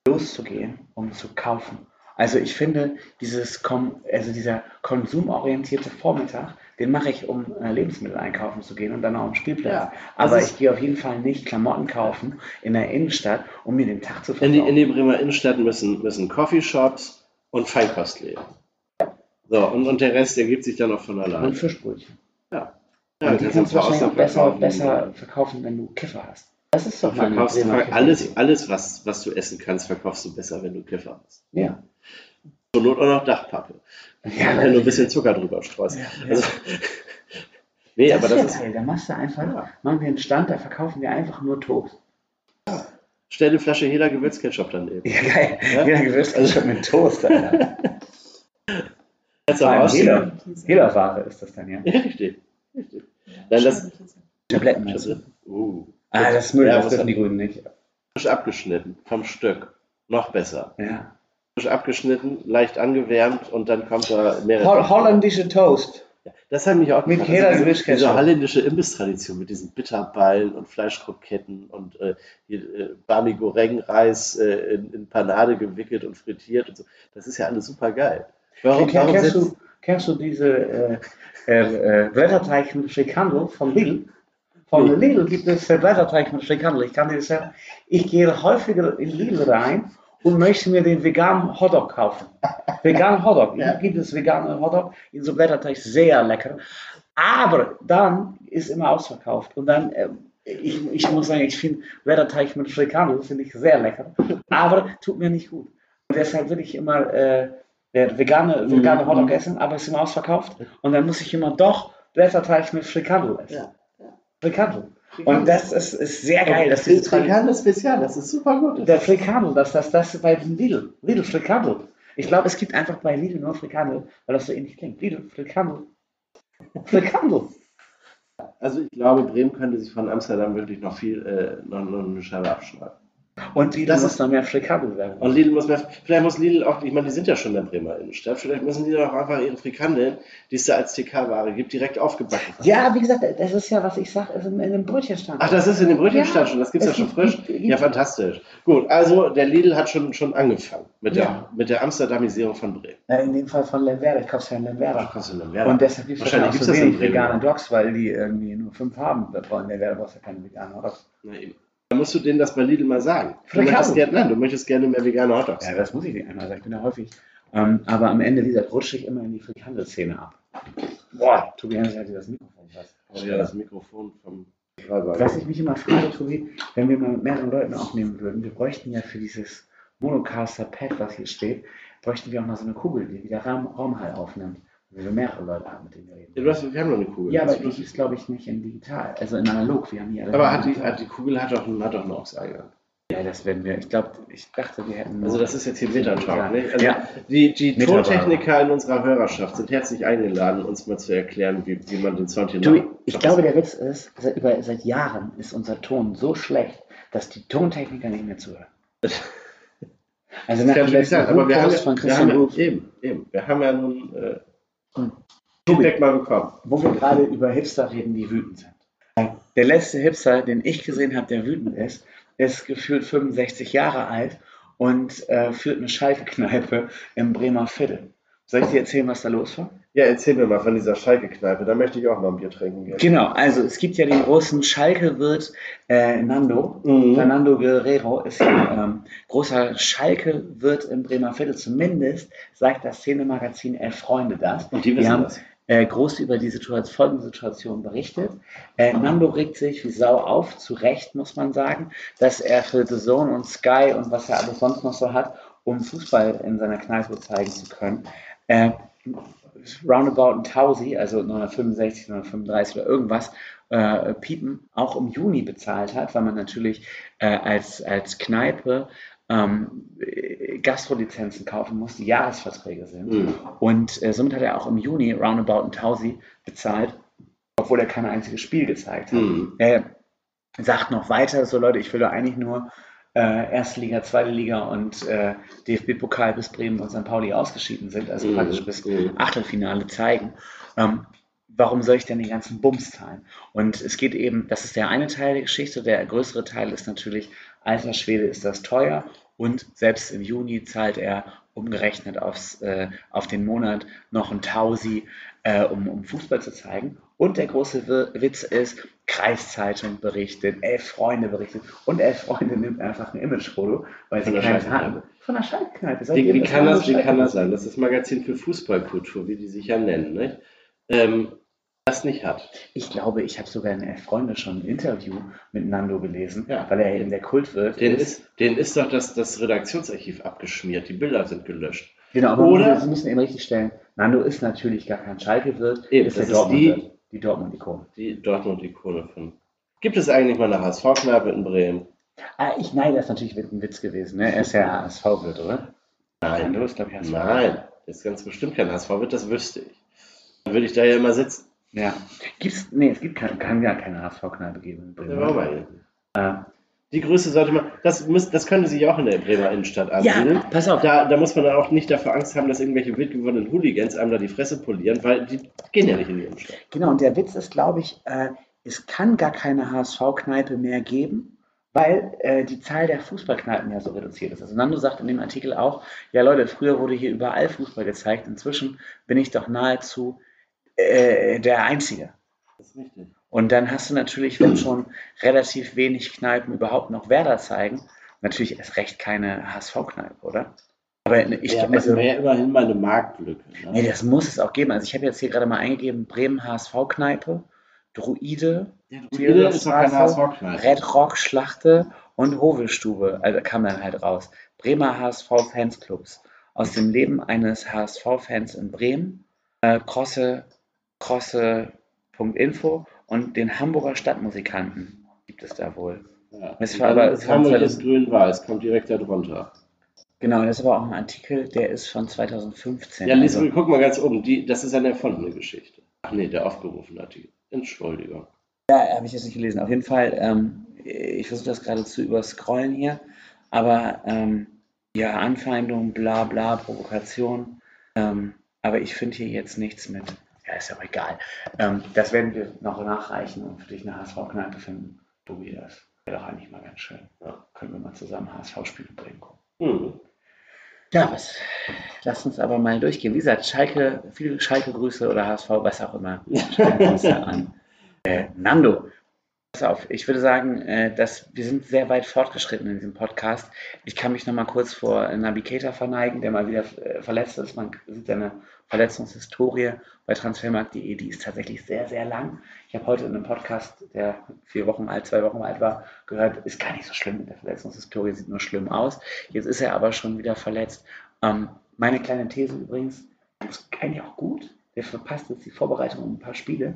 loszugehen, um zu kaufen. Also ich finde, dieses Kom also dieser konsumorientierte Vormittag, den mache ich, um äh, Lebensmittel einkaufen zu gehen und dann auch am Spielplatz. Ja, Aber ich gehe auf jeden Fall nicht Klamotten kaufen in der Innenstadt, um mir den Tag zu In die, in versauen. die Bremer Innenstadt müssen, müssen Coffeeshops und Feinkostläden. So, und, und der Rest ergibt sich dann auch von allein. Und Fischbrötchen. Ja, und die kannst du wahrscheinlich auch besser, verkaufen. besser verkaufen, wenn du Kiffer hast. Das ist doch mal eine verkaufst, alles, alles was, was du essen kannst, verkaufst du besser, wenn du Kiffer hast. Ja. Zur Not auch noch Dachpappe. Ja, wenn du ein bisschen Zucker drüber streust. Ja, Also, nee, das aber ist das ist. geil. Da machst du einfach, Ja. machen wir einen Stand, da verkaufen wir einfach nur Toast. Stell eine Flasche jeder Gewürzketchup daneben. Ja, geil. Ja? Jeder Gewürzketchup mit Toast, Alter. Kannst du Vor allem raus- jeder, jeder Ware ist das dann, ja. Ja, richtig. richtig. Nein, das, Tabletten meinst du? uh, Ah, das ist Müll, Ja, das dürfen die Grünen nicht. abgeschnitten, vom Stück. Noch besser. Ja. Abgeschnitten, leicht angewärmt und dann kommt da mehrere. Hol holländische Toast. Das hat mich auch Mit jeder diese, diese holländische Imbisstradition mit diesen Bitterballen und Fleischkroketten und äh, hier, äh, Bami Goreng Reis äh, in, in Panade gewickelt und frittiert und so. Das ist ja alles super geil. Warum, Ken- warum kennst, du, kennst du diese äh, äh, äh, Blätterteig mit Frikandel von Lidl? Von Nee. Lidl gibt es äh, Blätterteig mit Frikandel. Ich kann dir sagen. Ich gehe häufiger in Lidl rein und möchte mir den veganen Hotdog kaufen. Veganen Hotdog. Ja. Gibt es veganen Hotdog in so Blätterteig, sehr lecker. Aber dann ist immer ausverkauft. Und dann, äh, ich, ich muss sagen, ich finde Blätterteig mit Frikandel finde ich sehr lecker. Aber tut mir nicht gut. Und deshalb will ich immer äh, Der vegane, vegane Mhm. Hotdog essen, aber es ist immer ausverkauft. Und dann muss ich immer doch Blätterteig mit Frikandel essen. Ja. Frikandel. Und das ist, ist sehr geil. Diese Tradition- Frikandel Spezial, das ist super gut. der Frikandel, dass das, das bei Lidl, Lidl Frikandel. Ich glaube, es gibt einfach bei Lidl nur Frikandel, weil das so ähnlich klingt. Lidl Frikandel. Frikandel. Also ich glaube, Bremen könnte sich von Amsterdam wirklich noch viel, äh, noch, noch eine Scheibe abschneiden. Und Lidl Das muss noch mehr Frikandel werden. Und Lidl muss mehr, vielleicht muss Lidl auch, ich meine, die sind ja schon in der Bremer Innenstadt, vielleicht müssen die auch einfach ihre Frikandeln, die es da als TK-Ware gibt, direkt aufgebacken. Ja, wie gesagt, das ist ja, was ich sage, ist in, in einem Brötchenstand. Ach, das ist in dem Brötchenstand Ja, schon, das gibt es ja schon gibt- frisch. gibt- Ja, fantastisch. Gut, also der Lidl hat schon, schon angefangen mit der, Ja. mit der Amsterdamisierung von Bremen. Na, in dem Fall von Lemwerder. Ich kaufe ja in Lemwerder. kostet denn mehr? Und deshalb gibt es Wahrscheinlich gibt's so das in wenig Bremen. vegane Dogs, weil die irgendwie nur fünf haben. Da brauchen Lemwerder brauchst du ja keine veganen Dogs. Na eben. Dann musst du denen das bei Lidl mal sagen. Du möchtest gerne, nein, du möchtest gerne mehr vegane Hotdogs. Ja, das muss ich nicht einmal sagen. Ich bin da häufig. Ähm, aber am Ende dieser rutsche ich immer in die Frikandelszene ab. Boah, Tobi Hansen hat dir das Mikrofon was. Oh ja, das Mikrofon vom Schreiber. Was ich mich immer frage, Tobi, wenn wir mal mit mehreren Leuten aufnehmen würden, wir bräuchten ja für dieses Monocaster-Pad, was hier steht, bräuchten wir auch noch so eine Kugel, die wieder Raum, Raumhall aufnimmt. Wir mehrere Leute haben, mit denen wir Ja, reden. du hast, wir haben noch eine Kugel. Ja, aber die ist, glaube ich, nicht in digital, also in analog. Wir haben hier Aber hat die, hat die Kugel hat doch, hat doch einen AUX-Eingang. Ja, das werden wir. Ich glaube, ich dachte, wir hätten. Also das ist jetzt hier Metatalk. Ja. Ne? Also Ja. Die, die. Tontechniker in unserer Hörerschaft sind herzlich eingeladen, uns mal zu erklären, wie, wie man den Sound hier Du, noch- ich glaube, der Witz ist, seit, über, seit Jahren ist unser Ton so schlecht, dass die Tontechniker nicht mehr zuhören. Also nach Das kann dem letzten sein, aber wir haben, ja, von wir Christian haben Ruf, ja, eben, eben, wir haben ja nun äh, Hm. Feedback mal bekommen. wo wir gerade über Hipster reden, die wütend sind. Der letzte Hipster, den ich gesehen habe, der wütend ist, ist gefühlt 65 Jahre alt und äh, führt eine Schalke-Kneipe im Bremer Viertel. Soll ich dir erzählen, was da los war? Ja, erzähl mir mal von dieser Schalke-Kneipe, da möchte ich auch mal ein Bier trinken gehen. Genau, also es gibt ja den großen Schalke-Wirt äh, Nando. Mhm. Fernando Guerrero ist ja ähm, großer Schalke-Wirt im Bremer Viertel. Zumindest sagt das Szenemagazin Elf Freunde das. Und die wissen haben das. äh, groß über die Situation, folgende Situation berichtet. Äh, Nando regt sich wie Sau auf, zu Recht muss man sagen, dass er für The Zone und Sky und was er alles sonst noch so hat, um Fußball in seiner Kneipe zeigen zu können, äh, roundabout ein Tausi, also 965, 935 oder irgendwas, äh, Piepen auch im Juni bezahlt hat, weil man natürlich äh, als, als Kneipe ähm, äh, Gastrolizenzen kaufen muss, die Jahresverträge sind. Mhm. Und äh, somit hat er auch im Juni roundabout ein Tausi bezahlt, obwohl er kein einziges Spiel gezeigt hat. Mhm. Er sagt noch weiter, so Leute, ich will doch eigentlich nur äh, erste Liga, zweite Liga und äh, DFB-Pokal bis Bremen und St. Pauli ausgeschieden sind, also Mhm. praktisch bis Mhm. Achtelfinale zeigen. Ähm, warum soll ich denn den ganzen Bums zahlen? Und es geht eben, das ist der eine Teil der Geschichte, der größere Teil ist natürlich, alter Schwede ist das teuer und selbst im Juni zahlt er umgerechnet aufs, äh, auf den Monat noch ein Tausi, äh, um, um Fußball zu zeigen. Und der große Witz ist, Kreiszeitung berichtet, Elf Freunde berichtet und Elf Freunde nimmt einfach ein Imagefoto, weil Von sie keins haben. Von der Schaltkneipe. Wie, wie, kann das, wie kann das sein? Das ist das Magazin für Fußballkultur, wie die sich ja nennen, nicht? Ähm, das nicht hat. Ich glaube, ich habe sogar in Elf Freunde schon ein Interview mit Nando gelesen, Ja. weil er eben der Kultwirt Den ist, den ist doch das, das Redaktionsarchiv abgeschmiert, die Bilder sind gelöscht. Genau, aber Oder- Sie müssen eben richtig stellen, Nando ist natürlich gar kein Schalke-Wirt, ist der ist die- Dortmund-Wirt, die Dortmund-Ikone. Die Dortmund-Ikone von. Gibt es eigentlich mal eine HSV-Kneipe in Bremen? Ah, ich, nein, das ist natürlich ein Witz gewesen, ne? Er ist ja HSV-Wirt, oder? Nein. Nando ist, glaube ich, HSV. Nein, das ist ganz bestimmt kein HSV-Wirt, das wüsste ich. Dann würde ich da ja immer sitzen. Ja. Gibt's, nee, es gibt kein, kann ja keine HSV-Kneipe geben. in Bremen. Ja, warum eigentlich? Äh, Die Größe sollte man, das, muss, das könnte sich auch in der Bremer Innenstadt ansiedeln. ja, pass auf. Da, da muss man dann auch nicht davor Angst haben, dass irgendwelche wild gewordenen Hooligans einem da die Fresse polieren, weil die gehen ja nicht in die Innenstadt. Genau, und der Witz ist, glaube ich, äh, es kann gar keine HSV-Kneipe mehr geben, weil äh, die Zahl der Fußballkneipen ja so reduziert ist. Also Nando sagt in dem Artikel auch, ja Leute, früher wurde hier überall Fußball gezeigt, inzwischen bin ich doch nahezu äh, der Einzige. Das ist richtig. Und dann hast du natürlich, wenn schon relativ wenig Kneipen überhaupt noch Werder zeigen, natürlich erst recht keine HSV-Kneipe, oder? Aber ich, ja, aber also, das wäre ja immerhin mal eine Marktlücke. Ne? nee, das muss es auch geben. Also ich habe jetzt hier gerade mal eingegeben, Bremen HSV-Kneipe, Druide, Der Druide ist HSV-Kneipe. Red Rock Schlachte und Hovelstube. Also kam dann halt raus. Bremer HSV Fansclubs. aus dem Leben eines HSV-Fans in Bremen, äh, Krosse, Krosse.info und den Hamburger Stadtmusikanten gibt es da wohl. Ja. Es war aber- es war Hamburg 2000 ist grün-weiß, kommt direkt da drunter. Genau, das ist aber auch ein Artikel, der ist von 2015. Ja, lies, also, guck mal ganz oben, die, das ist eine erfundene Geschichte. Ach nee, der aufgerufene Artikel. Entschuldigung. ja, habe ich jetzt nicht gelesen. Auf jeden Fall, ähm, ich versuche das gerade zu überscrollen hier, aber ähm, ja, Anfeindung, bla bla, Provokation. Ähm, aber ich finde hier jetzt nichts mit. Ja, ist ja auch egal. Ähm, das werden wir noch nachreichen und für dich eine HSV-Kneipe finden. Tobi, das wäre doch eigentlich mal ganz schön. Ja, können wir mal zusammen HSV-Spiele bringen. Hm. Ja, was? Lass uns aber mal durchgehen. Wie gesagt, Schalke, viele Schalke-Grüße oder HSV, was auch immer. Stellen wir uns da an. Äh, Nando, pass auf, ich würde sagen, äh, dass wir sind sehr weit fortgeschritten in diesem Podcast. Ich kann mich noch mal kurz vor Navigator verneigen, der mal wieder äh, verletzt ist. Man sieht seine Verletzungshistorie bei transfermarkt.de, die ist tatsächlich sehr, sehr lang. Ich habe heute in einem Podcast, der vier Wochen alt, zwei Wochen alt war, gehört, ist gar nicht so schlimm mit der Verletzungshistorie, sieht nur schlimm aus. Jetzt ist er aber schon wieder verletzt. Ähm, meine kleine These übrigens, ist eigentlich auch gut. Der verpasst jetzt die Vorbereitung um ein paar Spiele.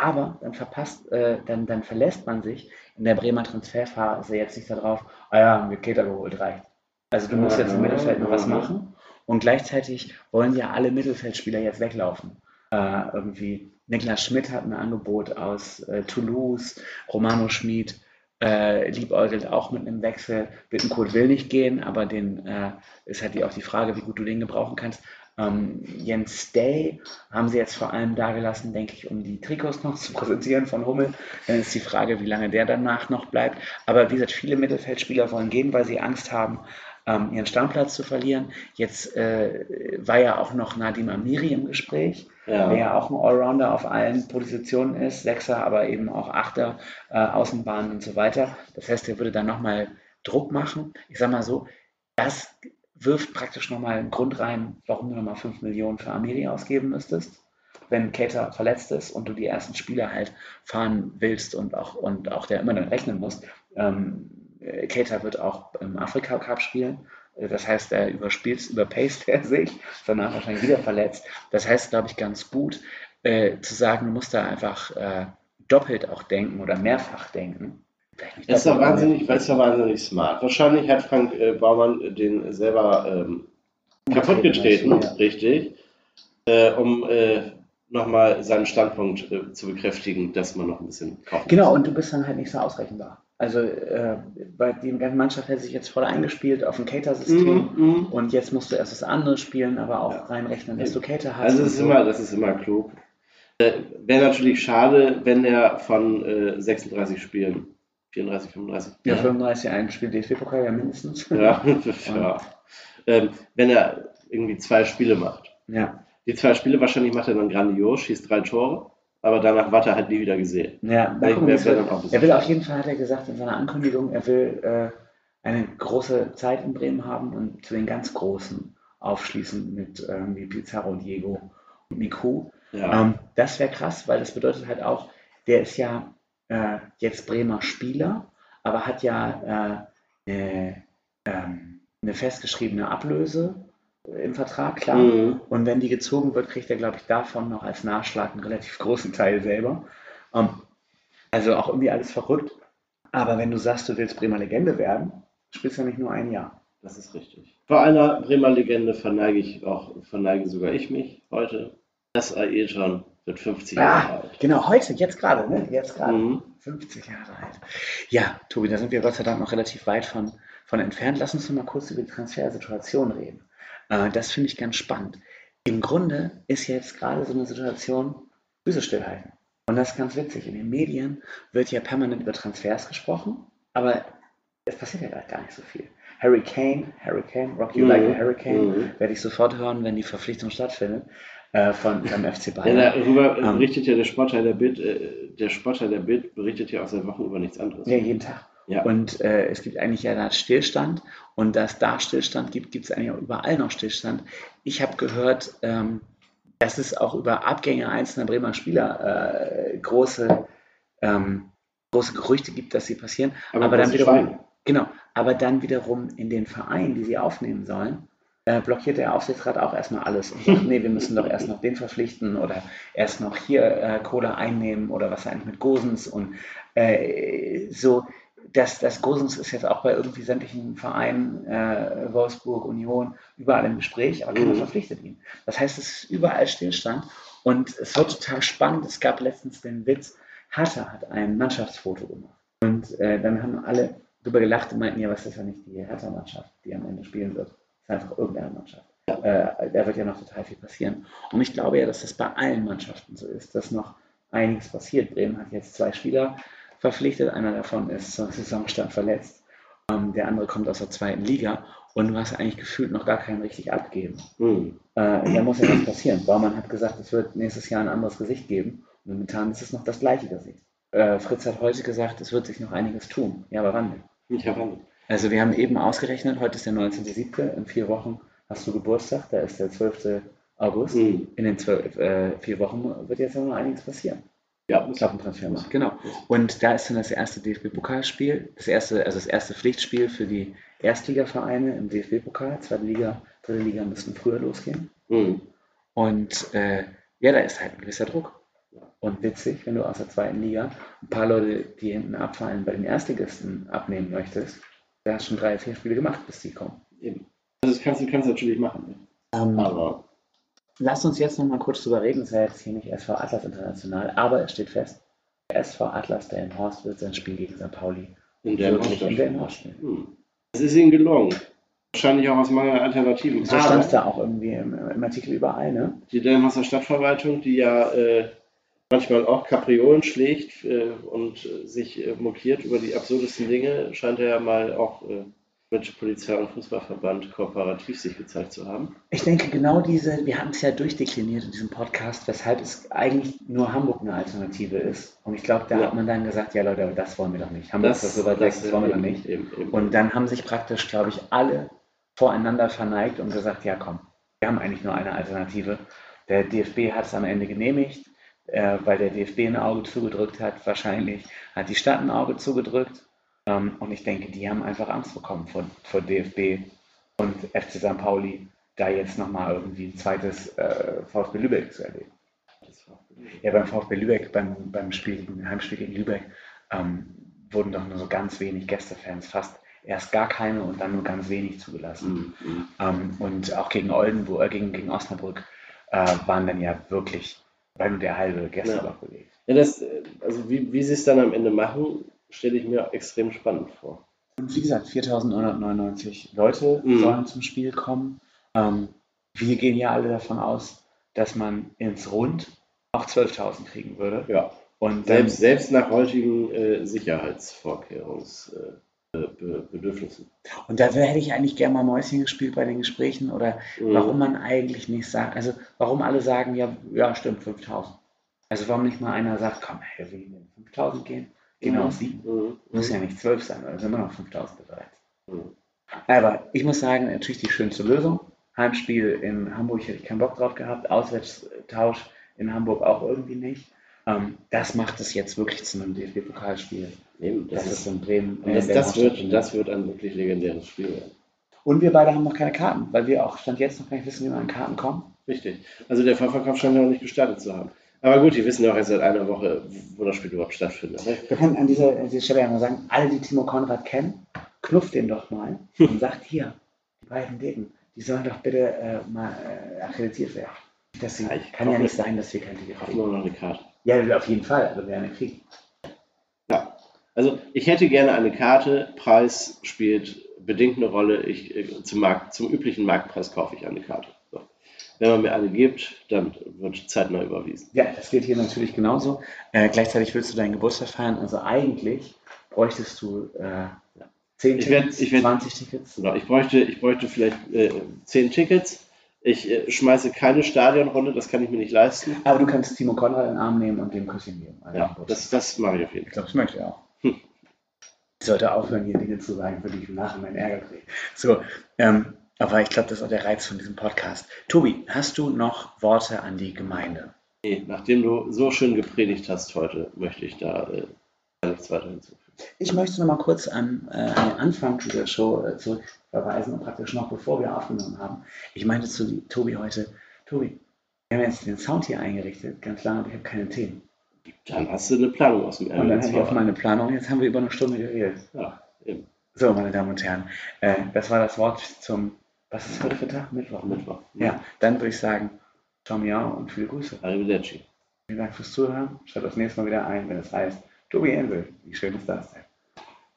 Aber dann verpasst, äh, dann, dann verlässt man sich in der Bremer Transferphase jetzt nicht darauf, ah ja, wir Keter geholt, reicht. Also du musst jetzt im Mittelfeld noch was machen. Und gleichzeitig wollen ja alle Mittelfeldspieler jetzt weglaufen. Äh, irgendwie Niklas Schmidt hat ein Angebot aus äh, Toulouse, Romano Schmid äh, liebäugelt auch mit einem Wechsel. Bittenkurt will nicht gehen, aber den äh, ist halt auch die Frage, wie gut du den gebrauchen kannst. Ähm, Jens Day haben sie jetzt vor allem dagelassen, denke ich, um die Trikots noch zu präsentieren von Hummel. Dann ist die Frage, wie lange der danach noch bleibt. Aber wie gesagt, viele Mittelfeldspieler wollen gehen, weil sie Angst haben, ähm, ihren Stammplatz zu verlieren. Jetzt äh, war ja auch noch Nadim Amiri im Gespräch, Ja. der ja auch ein Allrounder auf allen Positionen ist, Sechser, aber eben auch Achter, äh, Außenbahn und so weiter. Das heißt, er würde dann nochmal Druck machen. Ich sag mal so, das wirft praktisch nochmal einen Grund rein, warum du nochmal 5 Millionen für Amiri ausgeben müsstest. Wenn Cater verletzt ist und du die ersten Spiele halt fahren willst und auch, und auch der immer dann rechnen musst, ähm, äh, wird auch im Afrika Cup spielen. Das heißt, er überspielt, überpaced er sich, danach wahrscheinlich wieder verletzt. Das heißt, glaube ich, ganz gut äh, zu sagen, du musst da einfach äh, doppelt auch denken oder mehrfach denken. Das ist doch wahnsinnig, ist doch wahnsinnig smart. Wahrscheinlich hat Frank äh, Baumann den selber ähm, kaputt getreten, Ja. richtig, äh, um äh, nochmal seinen Standpunkt äh, zu bekräftigen, dass man noch ein bisschen kaufen Genau, und du bist dann halt nicht so ausrechenbar. Also äh, bei die ganze Mannschaft hat sich jetzt voll eingespielt auf ein Cater-System Mhm, mhm. und jetzt musst du erst das andere spielen, aber auch Ja. reinrechnen, dass du Cater hast. Also das ist, so. immer, das ist immer klug. Äh, Wäre natürlich schade, wenn er von äh, 36 Spielen, 34, 35, ja, 35 ein Spiel DFB-Pokal ja mindestens. ja, ja. Ähm, wenn er irgendwie zwei Spiele macht. ja. Die zwei Spiele wahrscheinlich macht er dann grandios, schießt drei Tore, aber danach wird er halt nie wieder gesehen. Ja, Ich gucken, wär- wär dann auch er will auf jeden Fall, hat er gesagt in seiner Ankündigung, er will äh, eine große Zeit in Bremen haben und zu den ganz Großen aufschließen mit irgendwie Pizarro, Diego und Miku. Ja. Ähm, das wäre krass, weil das bedeutet halt auch, der ist ja äh, jetzt Bremer Spieler, aber hat ja äh, eine, ähm, eine festgeschriebene Ablöse im Vertrag, klar. Mhm. Und wenn die gezogen wird, kriegt er, glaube ich, davon noch als Nachschlag einen relativ großen Teil selber. Ähm, also auch irgendwie alles verrückt. Aber wenn du sagst, du willst Bremer Legende werden, spielst du ja nicht nur ein Jahr. Das ist richtig. Vor einer Bremer Legende verneige ich auch, verneige sogar ich mich heute. Das Ailton wird 50 Jahre Ah, alt. genau, heute, jetzt gerade, ne? Jetzt gerade. Mhm. 50 Jahre alt. Ja, Tobi, da sind wir Gott sei Dank noch relativ weit von, von entfernt. Lass uns noch mal kurz über die Transfersituation reden. Äh, das finde ich ganz spannend. Im Grunde ist jetzt gerade so eine Situation, Füße stillhalten. Und das ist ganz witzig. In den Medien wird ja permanent über Transfers gesprochen, aber es passiert ja gerade gar nicht so viel. Harry Kane, Harry Kane, Rock You Mhm. Like a Hurricane, Mhm. werde ich sofort hören, wenn die Verpflichtung stattfindet, äh, von beim FC Ja, Bayern. darüber Ähm. berichtet ja der Sportteil der Bild, äh, der Sportteil der Bild berichtet ja auch seit Wochen über nichts anderes. Ja, jeden Tag. Ja. Und äh, es gibt eigentlich ja da Stillstand. Und dass da Stillstand gibt, gibt es eigentlich auch überall noch Stillstand. Ich habe gehört, ähm, dass es auch über Abgänge einzelner Bremer Spieler äh, große, ähm, große Gerüchte gibt, dass sie passieren. Aber Aber, dann wiederum, Schweine. genau, aber dann wiederum in den Vereinen, die sie aufnehmen sollen, äh, blockiert der Aufsichtsrat auch erstmal alles und sagt, nee, wir müssen doch erst noch den verpflichten oder erst noch hier äh, Kohle einnehmen oder was eigentlich mit Gosens und äh, so. Das, das Gosens ist jetzt auch bei irgendwie sämtlichen Vereinen, äh, Wolfsburg, Union, überall im Gespräch, aber keiner Mhm. verpflichtet ihn. Das heißt, es ist überall Stillstand und es wird total spannend. Es gab letztens den Witz, Hertha hat ein Mannschaftsfoto gemacht. Und äh, dann haben alle drüber gelacht und meinten, ja, was ist ja nicht die Hertha-Mannschaft, die am Ende spielen wird. Einfach irgendeine Mannschaft. Äh, da wird ja noch total viel passieren. Und ich glaube ja, dass das bei allen Mannschaften so ist, dass noch einiges passiert. Bremen hat jetzt zwei Spieler verpflichtet. Einer davon ist zum Saisonstart verletzt. Ähm, der andere kommt aus der zweiten Liga. Und du hast eigentlich gefühlt noch gar keinen richtig abgeben. Hm. Äh, da muss ja was passieren. Baumann hat gesagt, es wird nächstes Jahr ein anderes Gesicht geben. Und momentan ist es noch das gleiche Gesicht. Äh, Fritz hat heute gesagt, es wird sich noch einiges tun. Ja, aber wann denn? Ich habe Also wir haben eben ausgerechnet, heute ist der 19.07., in vier Wochen hast du Geburtstag, da ist der 12. August. hm. In den zwölf, äh, vier Wochen wird jetzt noch einiges passieren. Ja, Ich glaube, ein Transfermarkt, genau. Und da ist dann das erste DFB-Pokalspiel, das erste, also das erste Pflichtspiel für die Erstligavereine im DFB-Pokal. Zweite Liga, dritte Liga müssten früher losgehen. Hm. Und äh, ja, da ist halt ein gewisser Druck. Und witzig, wenn du aus der zweiten Liga ein paar Leute, die hinten abfallen, bei den Erstligisten abnehmen möchtest, da hast du schon drei, vier Spiele gemacht, bis die kommen. Eben. Also das kannst du kannst natürlich machen. Ähm, Aber Lass uns jetzt noch mal kurz drüber reden. Es ist ja jetzt hier nicht SV Atlas International, aber es steht fest, der SV Atlas Delmenhorst wird sein Spiel gegen St. Pauli in der wirklich in Delmenhorst spielen. Hm. Es ist ihnen gelungen. Wahrscheinlich auch aus Mangel an Alternativen. So stand es da auch irgendwie im, im Artikel überall, ne? die Delmenhorster Stadtverwaltung, die ja äh, manchmal auch Kapriolen schlägt äh, und äh, sich äh, mokiert über die absurdesten Dinge, scheint er ja mal auch äh, mit Polizei und Fußballverband kooperativ sich gezeigt zu haben. Ich denke, genau diese, wir haben es ja durchdekliniert in diesem Podcast, weshalb es eigentlich nur Hamburg eine Alternative ist. Und ich glaube, da Ja. hat man dann gesagt, ja Leute, aber das wollen wir doch nicht. Hamburg ist so weit weg, das wollen wir doch nicht. Eben, eben. Und dann haben sich praktisch, glaube ich, alle voreinander verneigt und gesagt, ja komm, wir haben eigentlich nur eine Alternative. Der DFB hat es am Ende genehmigt, äh, weil der DFB ein Auge zugedrückt hat. Wahrscheinlich hat die Stadt ein Auge zugedrückt. Ähm, und ich denke, die haben einfach Angst bekommen vor, vor DFB und FC St. Pauli, da jetzt nochmal irgendwie ein zweites äh, VfB Lübeck zu erleben. Ja, beim VfB Lübeck, beim, beim Spiel, Heimspiel gegen Lübeck, ähm, wurden doch nur so ganz wenig Gästefans, fast erst gar keine und dann nur ganz wenig zugelassen. Hm, hm. Ähm, und auch gegen Oldenburg, äh, gegen, gegen Osnabrück äh, waren dann ja wirklich, weil nur der halbe Gästeblock belegt. Ja, das, äh, also wie, wie sie es dann am Ende machen, stelle ich mir extrem spannend vor. Und wie gesagt, 4.999 Leute Mhm. sollen zum Spiel kommen. Ähm, wir gehen ja alle davon aus, dass man ins Rund auch 12.000 kriegen würde. Ja. Und dann, Selbst, selbst nach heutigen äh, Sicherheitsvorkehrungsbedürfnissen. Und da hätte ich eigentlich gerne mal Mäuschen gespielt bei den Gesprächen oder Mhm. warum man eigentlich nicht sagt, also warum alle sagen, ja, ja stimmt, 5000. Also warum nicht mal einer sagt, komm, hey, wir gehen 5000 gehen, gehen wir Mhm. auf 7. Mhm. Muss ja nicht 12 sein, oder sind immer noch 5000 bereit. Mhm. Aber ich muss sagen, natürlich die schönste Lösung. Heimspiel in Hamburg hätte ich keinen Bock drauf gehabt, Auswärtstausch in Hamburg auch irgendwie nicht. Ähm, das macht es jetzt wirklich zu einem DFB-Pokalspiel. Das, das ist in Bremen. und das, das, wird, das wird ein wirklich legendäres Spiel werden. Und wir beide haben noch keine Karten, weil wir auch Stand jetzt noch gar nicht wissen, wie wir an Karten kommen. Richtig. Also der Vorverkauf scheint ja noch nicht gestartet zu haben. Aber gut, die wissen ja auch erst seit einer Woche, wo das Spiel überhaupt stattfindet. Wir können an dieser, an dieser Stelle ja mal sagen, alle, die Timo Konrad kennen, knufft den doch mal und sagt hier, die beiden Dicken, die sollen doch bitte äh, mal äh, akkreditiert werden. Das ich kann ja nicht sein, dass wir kein Ticket kriegen. nur noch eine Karte. Ja, auf jeden Fall, aber wir werden kriegen. Ja. Also ich hätte gerne eine Karte. Preis spielt bedingt eine Rolle. Ich, äh, zum, Markt, zum üblichen Marktpreis kaufe ich eine Karte. So. Wenn man mir eine gibt, dann wird zeitnah überwiesen. Ja, das gilt hier natürlich genauso. Äh, gleichzeitig willst du deinen Geburtstag feiern, also eigentlich bräuchtest du äh, 10 Ich werd- Tickets, ich werd- 20 Tickets. Genau, ich, bräuchte, ich bräuchte vielleicht äh, zehn Tickets. Ich äh, schmeiße keine Stadionrunde, das kann ich mir nicht leisten. Aber du kannst Timo Konrad in den Arm nehmen und dem Küsschen geben. deinem Ja, das, das mache ich auf jeden Ich Fall. glaube, das möchte er auch. Hm. Ich sollte aufhören, hier Dinge zu sagen, für die ich im Nachhinein Ärger kriege. So, ähm, aber ich glaube, das ist auch der Reiz von diesem Podcast. Tobi, hast du noch Worte an die Gemeinde? Nee, nachdem du so schön gepredigt hast heute, möchte ich da äh, Nichts weiter hinzufügen. Ich möchte noch mal kurz an, äh, an den Anfang dieser Show äh, zurückverweisen und praktisch noch bevor wir aufgenommen haben. Ich meinte zu Tobi heute, Tobi, wir haben jetzt den Sound hier eingerichtet, ganz lange, aber ich habe keine Themen. Dann hast du eine Planung aus dem Und dann habe ich auf Ärmel. meine Planung, jetzt haben wir über eine Stunde geredet. Ja, eben. So, meine Damen und Herren, äh, das war das Wort zum, was ist heute für Tag? Mittwoch. Mittwoch. Ja, dann würde ich sagen, ciao miau und viele Grüße. Arrivederci. Vielen Dank fürs Zuhören. Schaut das nächste Mal wieder ein, wenn es heißt, Tobi Envel. Wie schön ist das denn?